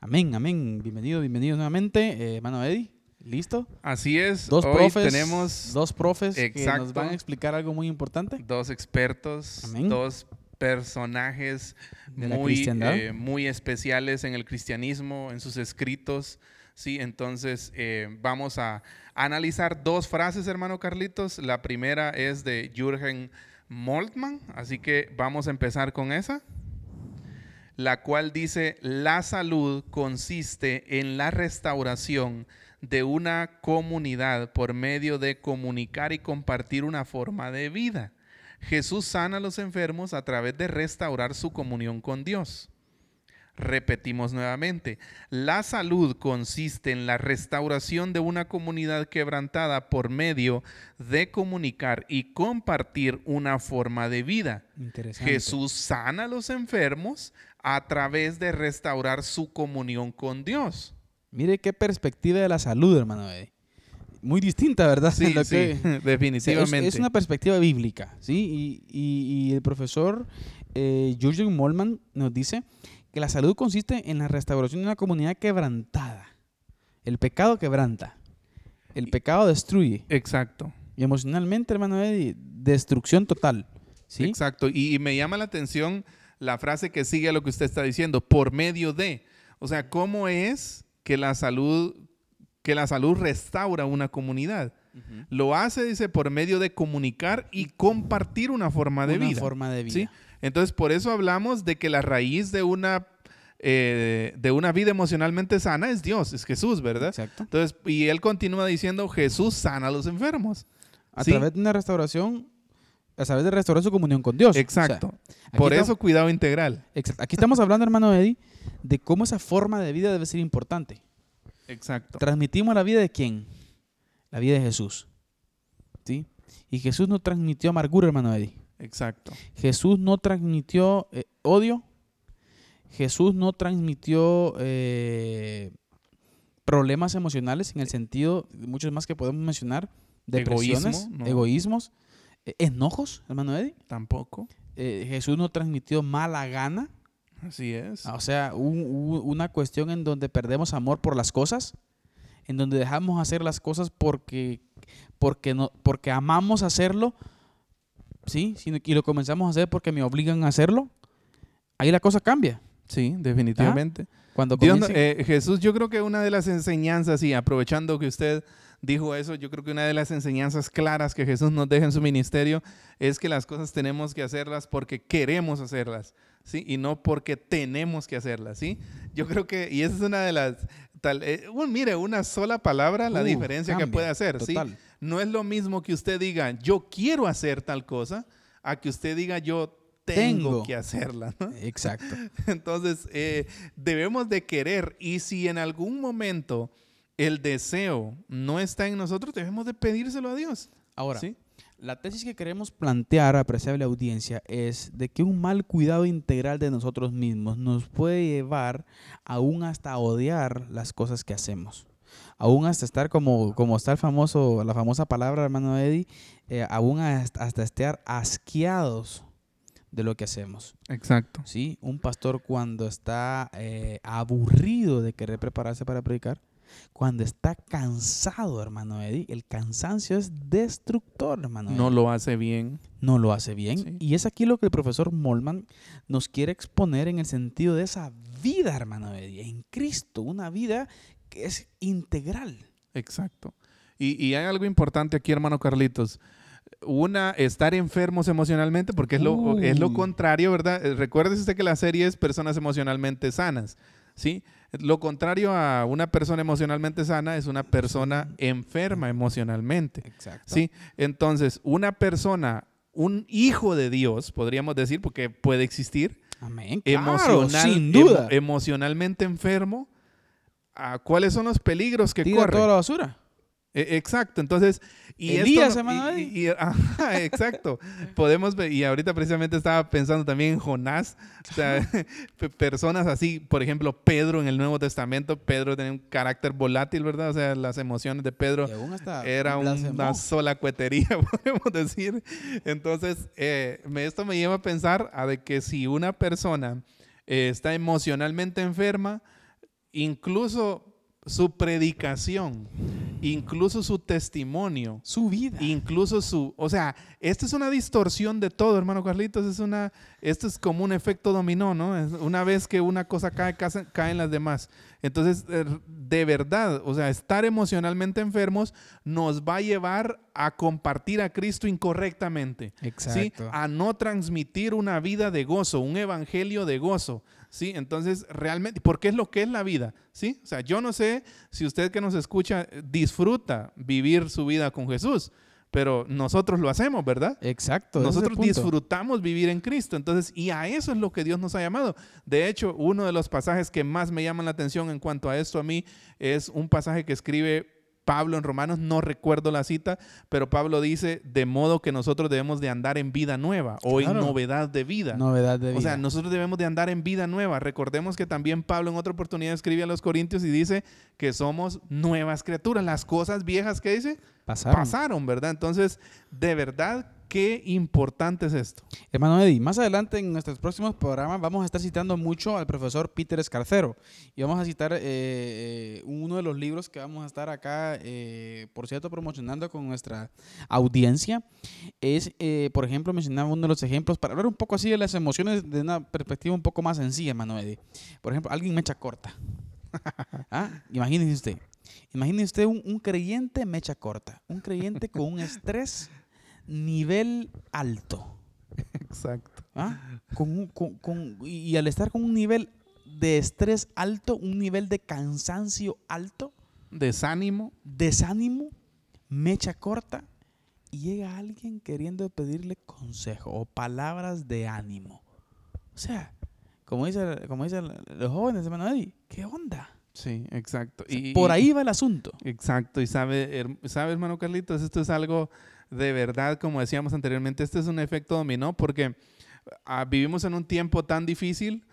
Amén, amén. Bienvenido, bienvenido nuevamente, eh, hermano Eddie. ¿Listo? Así es. Dos profes. Tenemos dos profes que nos van a explicar algo muy importante. Dos expertos, dos personajes muy, eh, muy especiales en el cristianismo, en sus escritos. Sí, entonces eh, vamos a analizar dos frases, hermano Carlitos. La primera es de Jürgen Moltmann, así que vamos a empezar con esa, la cual dice, la salud consiste en la restauración de una comunidad por medio de comunicar y compartir una forma de vida. Jesús sana a los enfermos a través de restaurar su comunión con Dios. Repetimos nuevamente, la salud consiste en la restauración de una comunidad quebrantada por medio de comunicar y compartir una forma de vida. Jesús sana a los enfermos a través de restaurar su comunión con Dios. Mire qué perspectiva de la salud, hermano. Muy distinta, ¿verdad? Sí, definitivamente. Es, una perspectiva bíblica, ¿sí? Y, el profesor eh, Jürgen Mollman nos dice que la salud consiste en la restauración de una comunidad quebrantada. El pecado quebranta. El pecado destruye. Exacto. Y emocionalmente, hermano Eddie, destrucción total. ¿sí? Exacto. Y, me llama la atención la frase que sigue a lo que usted está diciendo, por medio de. O sea, ¿cómo es que la salud, que la salud restaura una comunidad? Lo hace, dice, por medio de comunicar y compartir una forma de una vida. forma de vida. ¿sí? Entonces, por eso hablamos de que la raíz de una, eh, de una vida emocionalmente sana es Dios, es Jesús, ¿verdad? Exacto. Entonces, y él continúa diciendo, Jesús sana a los enfermos. A través de una restauración, a través de restaurar su comunión con Dios. Exacto. por eso, cuidado integral. Exacto. Aquí estamos hablando, hermano Eddie, de cómo esa forma de vida debe ser importante. Exacto. Transmitimos la vida de quién? La vida de Jesús. ¿Sí? Y Jesús no transmitió amargura, hermano Eddie. Exacto. Jesús no transmitió eh, odio. Jesús no transmitió eh, problemas emocionales en el sentido, muchos más que podemos mencionar, depresiones, egoísmos, eh, enojos, hermano Eddie. Tampoco. Jesús no transmitió mala gana. Así es. O sea, una cuestión en donde perdemos amor por las cosas, en donde dejamos hacer las cosas porque, porque, no, porque amamos hacerlo, ¿sí? y lo comenzamos a hacer porque me obligan a hacerlo, ahí la cosa cambia. Sí, definitivamente. Cuando eh, Jesús, yo creo que una de las enseñanzas, y aprovechando que usted dijo eso, yo creo que una de las enseñanzas claras que Jesús nos deja en su ministerio es que las cosas tenemos que hacerlas porque queremos hacerlas, ¿sí? Y no porque tenemos que hacerlas, ¿sí? Yo creo que, y esa es una de las, tal, eh, mire, una sola palabra, la uh, diferencia que puede hacer, ¿sí? No es lo mismo que usted diga, yo quiero hacer tal cosa, a que usted diga, yo tengo, que hacerla. Exacto. Entonces, eh, debemos de querer y si en algún momento el deseo no está en nosotros, debemos de pedírselo a Dios. Ahora, ¿Sí? La tesis que queremos plantear, apreciable audiencia, es de que un mal cuidado integral de nosotros mismos nos puede llevar aún hasta odiar las cosas que hacemos aún hasta estar como, como está el famoso, la famosa palabra, hermano Eddie, eh, aún hasta, estar asqueados de lo que hacemos. Exacto. Sí, un pastor cuando está eh, aburrido de querer prepararse para predicar, cuando está cansado, hermano Eddie, el cansancio es destructor, hermano. No lo hace bien. No lo hace bien. Y es aquí lo que el profesor Molman nos quiere exponer en el sentido de esa vida, hermano Eddie, en Cristo, una vida es integral. Exacto. Y, hay algo importante aquí, hermano Carlitos. Una, estar enfermos emocionalmente, porque es lo, es lo contrario, ¿verdad? Eh, recuérdese usted que la serie es personas emocionalmente sanas, ¿sí? Lo contrario a una persona emocionalmente sana es una persona enferma emocionalmente. Exacto. ¿sí? Entonces, una persona, un hijo de Dios, podríamos decir, porque puede existir, Amén. sin duda. emocionalmente enfermo, cuáles son los peligros que Tira toda la basura. E, exacto, entonces... Y Elías, y, exacto. Podemos ver, y ahorita precisamente estaba pensando también en Jonás, o sea, personas así, por ejemplo, Pedro en el Nuevo Testamento, Pedro tenía un carácter volátil, ¿verdad? O sea, las emociones de Pedro era una sola cuetería, podemos decir. Entonces, eh, esto me lleva a pensar a de que si una persona eh, está emocionalmente enferma, incluso su predicación, incluso su testimonio, su vida, incluso su, o sea, esta es una distorsión de todo, hermano Carlitos, es una, esto es como un efecto dominó, ¿no? Una vez que una cosa cae, caen las demás. Entonces, eh, de verdad, o sea, estar emocionalmente enfermos nos va a llevar a compartir a Cristo incorrectamente, Exacto. A no transmitir una vida de gozo, un evangelio de gozo. ¿Sí? Entonces, realmente, porque es lo que es la vida, ¿sí? O sea, yo no sé si usted que nos escucha disfruta vivir su vida con Jesús, pero nosotros lo hacemos, ¿verdad? Exacto. Nosotros disfrutamos vivir en Cristo, entonces, y a eso es lo que Dios nos ha llamado. De hecho, uno de los pasajes que más me llaman la atención en cuanto a esto a mí es un pasaje que escribe Pablo en Romanos, no recuerdo la cita, pero Pablo dice, de modo que nosotros debemos de andar en vida nueva o en novedad de vida. Novedad de vida. O sea, nosotros debemos de andar en vida nueva. Recordemos que también Pablo en otra oportunidad escribe a los Corintios y dice que somos nuevas criaturas. Las cosas viejas que dice pasaron, pasaron ¿verdad? Entonces, de verdad qué importante es esto. Hermano Eddie, más adelante en nuestros próximos programas vamos a estar citando mucho al profesor Peter Escarcero y vamos a citar eh, eh, uno de los libros que vamos a estar acá, eh, por cierto, promocionando con nuestra audiencia. Es, por ejemplo, mencionaba uno de los ejemplos para hablar un poco así de las emociones de una perspectiva un poco más sencilla, hermano Eddie. Por ejemplo, alguien mecha corta. ¿Ah? Imagínese usted. Imagínese usted un, un creyente mecha corta, un creyente con un estrés nivel alto. Exacto. ¿Ah? y al estar con un nivel de estrés alto, un nivel de cansancio alto, desánimo, desánimo, mecha corta, y llega alguien queriendo pedirle consejo o palabras de ánimo. O sea, como dicen como dice los jóvenes, hermano Eddie, ¿qué onda? Sí, exacto. y, por ahí va el asunto. Exacto. Y sabe, sabe, hermano Carlitos, esto es algo de verdad, como decíamos anteriormente, este es un efecto dominó porque ah, vivimos en un tiempo tan difícil.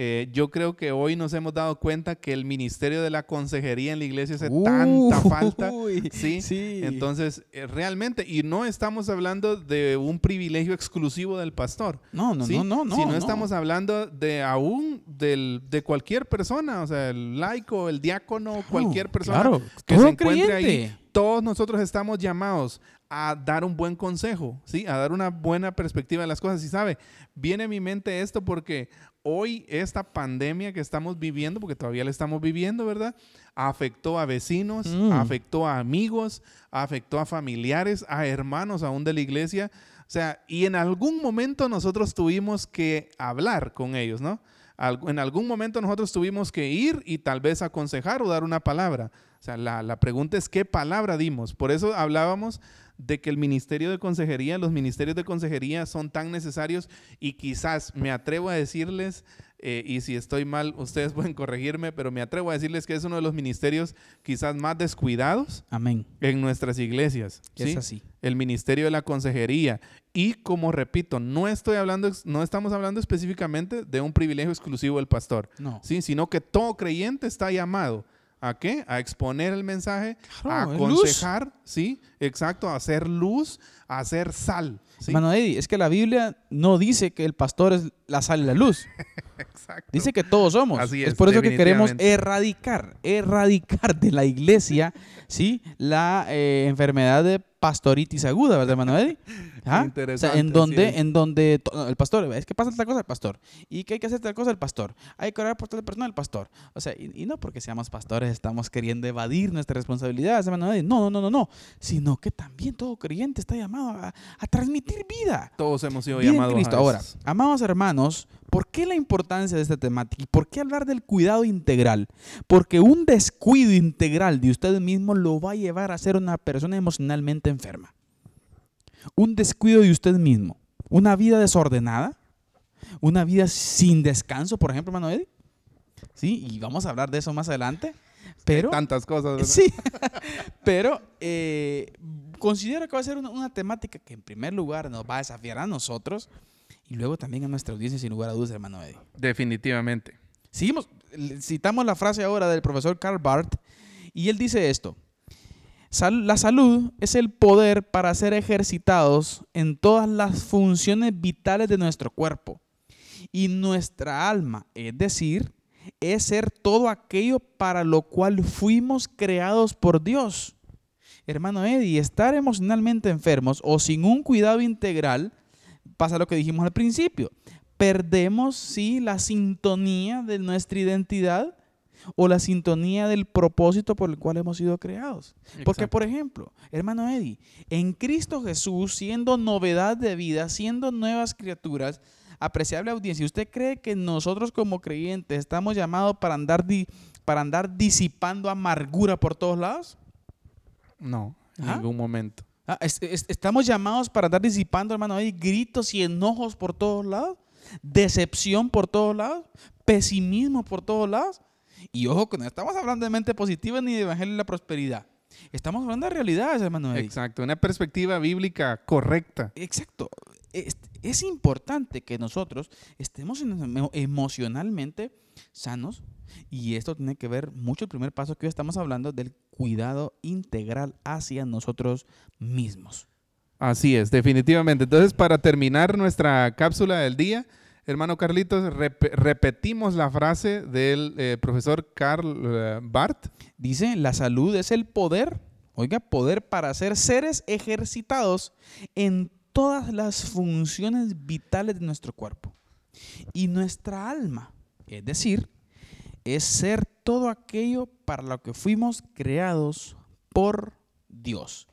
Eh, yo creo que hoy nos hemos dado cuenta que el ministerio de la consejería en la iglesia hace tanta falta. ¿sí? ¿sí? Entonces, eh, realmente, y no estamos hablando de un privilegio exclusivo del pastor. No, no, no, no, no. Si no, estamos hablando de aún del, de cualquier persona, o sea, el laico, el diácono, cualquier persona que se encuentre ahí. Todos nosotros estamos llamados a dar un buen consejo, ¿sí? A dar una buena perspectiva de las cosas. Y sabe, viene a mi mente esto porque hoy esta pandemia que estamos viviendo, porque todavía la estamos viviendo, ¿verdad? Afectó a vecinos, mm. afectó a amigos, afectó a familiares, a hermanos aún de la iglesia. O sea, y en algún momento nosotros tuvimos que hablar con ellos, ¿no? en algún momento nosotros tuvimos que ir y tal vez aconsejar o dar una palabra. O sea, la, la pregunta es qué palabra dimos. Por eso hablábamos de que el ministerio de consejería, los ministerios de consejería son tan necesarios y quizás me atrevo a decirles, eh, y si estoy mal, ustedes pueden corregirme, pero me atrevo a decirles que es uno de los ministerios quizás más descuidados Amén. en nuestras iglesias. Es así. El ministerio de la consejería. Y como repito, no estoy hablando, no estamos hablando específicamente de un privilegio exclusivo del pastor, no. ¿sí? sino que todo creyente está llamado ¿A qué? A exponer el mensaje, a aconsejar, ¿sí? Exacto, a hacer luz, a hacer sal. ¿sí? Mano Eddie, es que la Biblia no dice que el pastor es la sal y la luz. Exacto. Dice que todos somos. Así es, por eso que queremos erradicar, erradicar de la iglesia, ¿sí? La eh, enfermedad de pastoritis aguda, ¿verdad, Manuel? ¿Ah? Interesante. en donde, en donde el pastor, es que pasa tal cosa el pastor. Y que hay que hacer tal cosa el pastor. Hay que orar por tal persona el pastor. O sea, y, no porque seamos pastores estamos queriendo evadir nuestras responsabilidades, Manuel. No, no, no, no, no. Sino que también todo creyente está llamado a, transmitir vida. Todos hemos sido llamados Cristo. a Ahora, amados hermanos, ¿por qué la importancia de esta temática? ¿Y por qué hablar del cuidado integral? Porque un descuido integral de usted mismo lo va a llevar a ser una persona emocionalmente enferma. Un descuido de usted mismo. Una vida desordenada. Una vida sin descanso, por ejemplo, Manuel. Sí, y vamos a hablar de eso más adelante. Pero, tantas cosas. Sí, pero eh, considero que va a ser una, temática que en primer lugar nos va a desafiar a nosotros y luego también a nuestra audiencia sin lugar a dudas, hermano Eddie. Definitivamente. Seguimos, citamos la frase ahora del profesor Karl Barth y él dice esto, la salud es el poder para ser ejercitados en todas las funciones vitales de nuestro cuerpo y nuestra alma, es decir, es ser todo aquello para lo cual fuimos creados por Dios. Hermano Eddie, estar emocionalmente enfermos o sin un cuidado integral pasa lo que dijimos al principio. Perdemos, sí, la sintonía de nuestra identidad o la sintonía del propósito por el cual hemos sido creados. Porque, por ejemplo, hermano Eddie, en Cristo Jesús, siendo novedad de vida, siendo nuevas criaturas, apreciable audiencia, ¿usted cree que nosotros como creyentes estamos llamados para andar, para andar disipando amargura por todos lados? No, en ¿Ah? ningún momento. Ah, estamos llamados para andar disipando, hermano, Eddie, gritos y enojos por todos lados, decepción por todos lados, pesimismo por todos lados. Y ojo, que no estamos hablando de mente positiva ni de evangelio de la prosperidad. Estamos hablando de realidades, hermano. Exacto, una perspectiva bíblica correcta. Exacto. Es, es importante que nosotros estemos emocionalmente sanos y esto tiene que ver mucho el primer paso que hoy estamos hablando del cuidado integral hacia nosotros mismos. Así es, definitivamente. Entonces, para terminar nuestra cápsula del día, Hermano Carlitos, repetimos la frase del eh, profesor Karl eh, Barth. Dice, la salud es el poder, oiga, poder para ser seres ejercitados en todas las funciones vitales de nuestro cuerpo. Y nuestra alma, es decir, es ser todo aquello para lo que fuimos creados por Dios.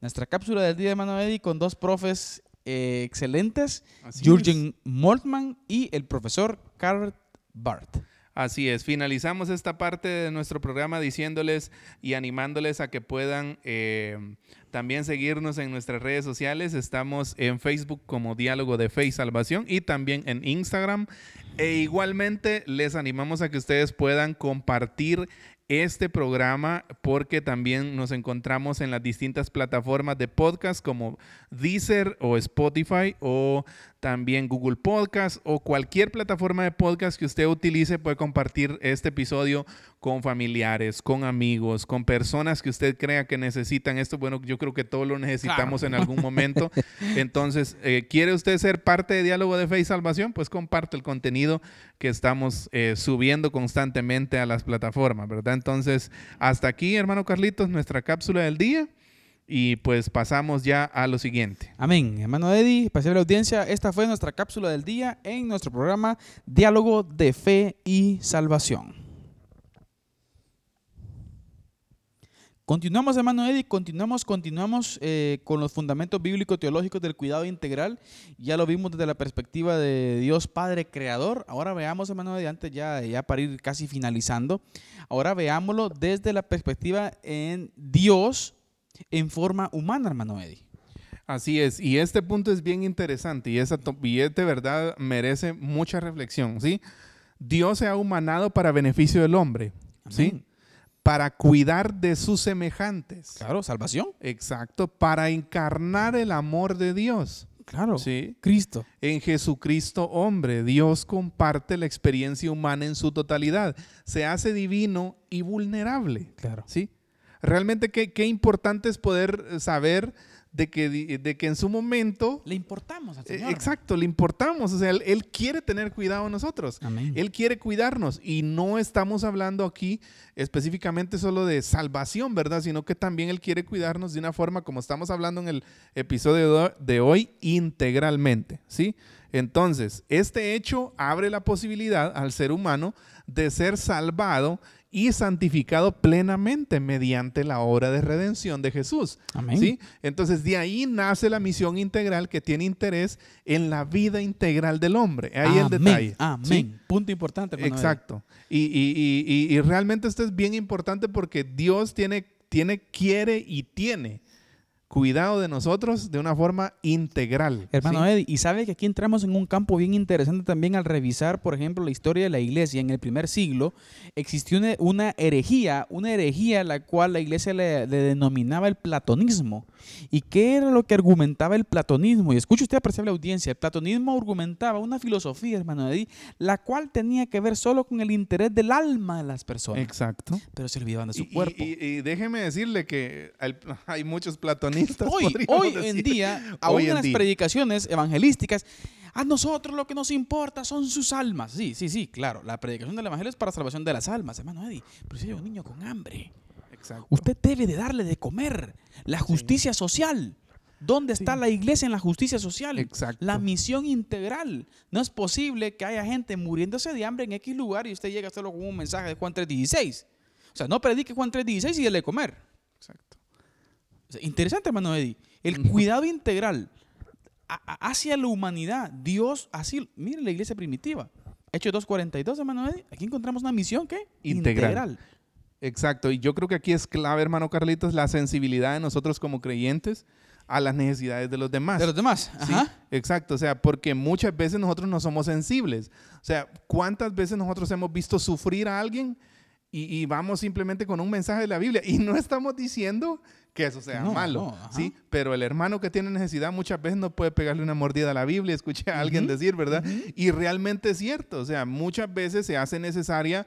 Nuestra cápsula del día de hermano Eddie con dos profes eh, excelentes, Jürgen Moltmann y el profesor Carl Barth. Así es, finalizamos esta parte de nuestro programa diciéndoles y animándoles a que puedan eh, también seguirnos en nuestras redes sociales. Estamos en Facebook como Diálogo de Fe y Salvación y también en Instagram. E igualmente les animamos a que ustedes puedan compartir este programa porque también nos encontramos en las distintas plataformas de podcast como Deezer o Spotify o también Google Podcast o cualquier plataforma de podcast que usted utilice puede compartir este episodio con familiares, con amigos, con personas que usted crea que necesitan esto. Bueno, yo creo que todos lo necesitamos en algún momento. Entonces, eh, ¿quiere usted ser parte de Diálogo de Fe y Salvación? Pues comparte el contenido que estamos eh, subiendo constantemente a las plataformas, ¿verdad? Entonces, hasta aquí, hermano Carlitos, nuestra cápsula del día. Y pues pasamos ya a lo siguiente. Amén. Hermano Eddie, para la audiencia, esta fue nuestra cápsula del día en nuestro programa Diálogo de Fe y Salvación. Continuamos, hermano Eddie, continuamos, continuamos eh, con los fundamentos bíblico-teológicos del cuidado integral. Ya lo vimos desde la perspectiva de Dios Padre Creador. Ahora veamos, hermano Eddie, antes ya, ya para ir casi finalizando, ahora veámoslo desde la perspectiva en Dios en forma humana, hermano Eddie. Así es, y este punto es bien interesante y, esa, de verdad merece mucha reflexión, ¿sí? Dios se ha humanado para beneficio del hombre, ¿sí? Para cuidar de sus semejantes. Claro, salvación. Exacto, para encarnar el amor de Dios. Claro, ¿sí? Cristo. En Jesucristo hombre, Dios comparte la experiencia humana en su totalidad. Se hace divino y vulnerable. Claro. ¿Sí? Realmente qué, qué importante es poder eh, saber de que, de que en su momento... Le importamos al eh, Señor. Exacto, le importamos. O sea, él, quiere tener cuidado de nosotros. Él quiere cuidarnos. Y no estamos hablando aquí específicamente solo de salvación, ¿verdad? Sino que también Él quiere cuidarnos de una forma, como estamos hablando en el episodio de hoy, integralmente, ¿sí? Entonces, este hecho abre la posibilidad al ser humano de ser salvado y santificado plenamente mediante la obra de redención de Jesús. Amén. ¿sí? Entonces de ahí nace la misión integral que tiene interés en la vida integral del hombre. Ahí el detalle. Amén. Punto importante. Exacto. Y, y, y, realmente esto es bien importante porque Dios tiene, tiene, quiere y tiene cuidado de nosotros de una forma integral. Hermano Eddie, y sabe que aquí entramos en un campo bien interesante también al revisar, por ejemplo, la historia de la iglesia. En el primer siglo existió una, herejía, una herejía la cual la iglesia le, denominaba el platonismo. ¿Y qué era lo que argumentaba el platonismo? Y escuche usted, apreciable audiencia, el platonismo argumentaba una filosofía, hermano Eddie, la cual tenía que ver solo con el interés del alma de las personas. Exacto. Pero se olvidaban de su cuerpo. Y, déjeme decirle que hay muchos platonistas Hoy, hoy en día, aún en las predicaciones evangelísticas, A nosotros lo que nos importa son sus almas. Sí, sí, sí, claro. La predicación del Evangelio es para salvación de las almas, hermano Eddie. Pero si hay un niño con hambre, usted debe de darle de comer. La justicia social. ¿Dónde está la iglesia en la justicia social? Exacto. La misión integral. No es posible que haya gente muriéndose de hambre en X lugar y usted llegue a hacerlo con un mensaje de Juan 3.16. O sea, no predique Juan 3.16 y déle de comer. Interesante, hermano Eddie. El cuidado integral hacia la humanidad. Dios, así, mire la iglesia primitiva. Hechos 2.42, hermano Eddie. Aquí encontramos una misión, ¿qué? Integral. Exacto. Y yo creo que aquí es clave, hermano Carlitos, la sensibilidad de nosotros como creyentes a las necesidades de los demás. De los demás, Ajá. exacto, o sea, porque muchas veces nosotros no somos sensibles. O sea, ¿cuántas veces nosotros hemos visto sufrir a alguien y, vamos simplemente con un mensaje de la Biblia? Y no estamos diciendo que eso sea malo, ¿sí? Pero el hermano que tiene necesidad muchas veces no puede pegarle una mordida a la Biblia, escuché a alguien decir, ¿verdad? Y realmente es cierto, o sea, muchas veces se hace necesaria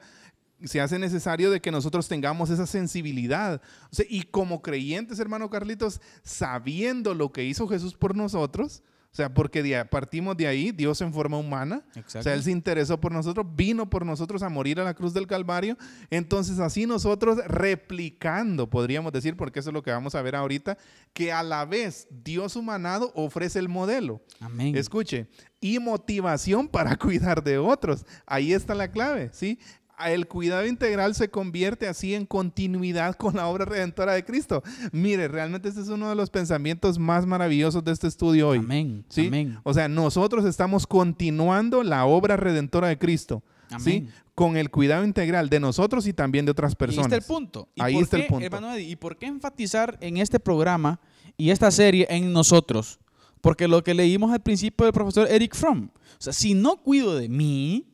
se hace necesario de que nosotros tengamos esa sensibilidad. y como creyentes, hermano Carlitos, sabiendo lo que hizo Jesús por nosotros, o sea, porque partimos de ahí, Dios en forma humana. O sea, Él se interesó por nosotros, vino por nosotros a morir a la cruz del Calvario. Entonces, así nosotros replicando, podríamos decir, porque eso es lo que vamos a ver ahorita, que a la vez Dios humanado ofrece el modelo. Amén. Escuche, y motivación para cuidar de otros. Ahí está la clave, ¿sí? El cuidado integral se convierte así en continuidad con la obra redentora de Cristo. Mire, realmente este es uno de los pensamientos más maravillosos de este estudio hoy. Amén. ¿sí? O sea, nosotros estamos continuando la obra redentora de Cristo. ¿sí? Con el cuidado integral de nosotros y también de otras personas. Ahí está el punto. Ahí está el punto. ¿y por qué enfatizar en este programa y esta serie en nosotros? Porque lo que leímos al principio del profesor Eric Fromm. O sea, si no cuido de mí,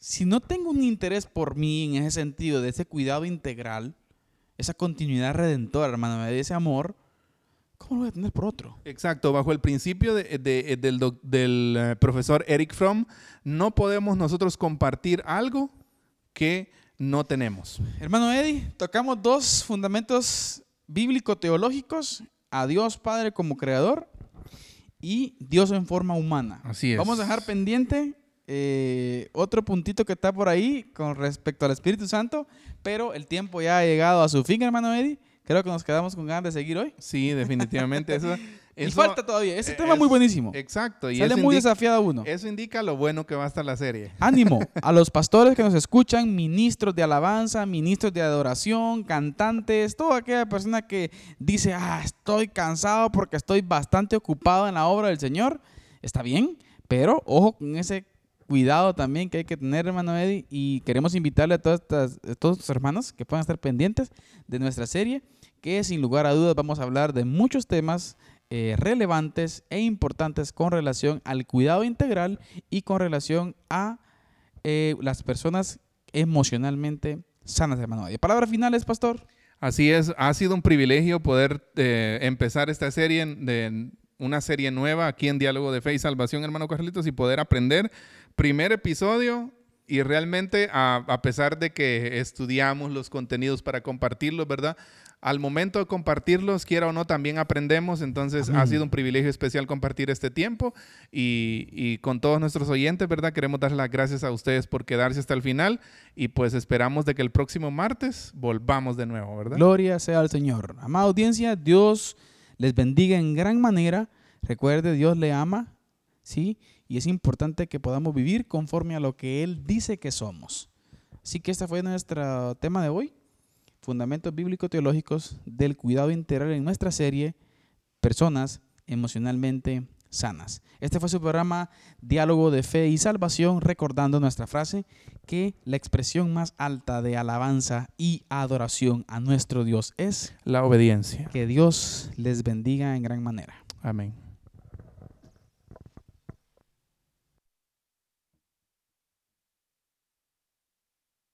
si no tengo un interés por mí en ese sentido, de ese cuidado integral, esa continuidad redentora, hermano, de ese amor, ¿cómo lo voy a tener por otro? Exacto, bajo el principio del, del eh, profesor Eric Fromm, no podemos nosotros compartir algo que no tenemos. Hermano Eddie, tocamos dos fundamentos bíblico-teológicos, a Dios Padre como creador y Dios en forma humana. Así es. Vamos a dejar pendiente eh, otro puntito que está por ahí con respecto al Espíritu Santo, pero el tiempo ya ha llegado a su fin, hermano Eddie. Creo que nos quedamos con ganas de seguir hoy. Sí, definitivamente. Eso, y falta todavía. Ese tema es muy buenísimo. Exacto. Y Sale muy desafiado uno. Eso indica lo bueno que va a estar la serie. Ánimo a los pastores que nos escuchan, ministros de alabanza, ministros de adoración, cantantes, toda aquella persona que dice, ah, estoy cansado porque estoy bastante ocupado en la obra del Señor. Está bien, pero ojo con ese cuidado también que hay que tener, hermano Eddie. Y queremos invitarle a, todas todos los hermanos que puedan estar pendientes de nuestra serie, que sin lugar a dudas vamos a hablar de muchos temas eh, relevantes e importantes con relación al cuidado integral y con relación a eh, las personas emocionalmente sanas, hermano Eddie. Palabras finales, pastor. Así es, ha sido un privilegio poder eh, empezar esta serie de una serie nueva aquí en Diálogo de Fe y Salvación, hermano Carlitos, y poder aprender primer episodio y realmente a, pesar de que estudiamos los contenidos para compartirlos, ¿verdad? Al momento de compartirlos, quiera o no, también aprendemos. Entonces ha sido un privilegio especial compartir este tiempo y, con todos nuestros oyentes, ¿verdad? Queremos dar las gracias a ustedes por quedarse hasta el final y pues esperamos de que el próximo martes volvamos de nuevo, ¿verdad? Gloria sea al Señor. Amada audiencia, Dios les bendiga en gran manera. Recuerde, Dios le ama, ¿sí? Y es importante que podamos vivir conforme a lo que Él dice que somos. Así que este fue nuestro tema de hoy, fundamentos bíblico-teológicos del cuidado integral en nuestra serie, personas emocionalmente sanas. Este fue su programa Diálogo de Fe y Salvación, recordando nuestra frase que la expresión más alta de alabanza y adoración a nuestro Dios es la obediencia. Que Dios les bendiga en gran manera. Amén.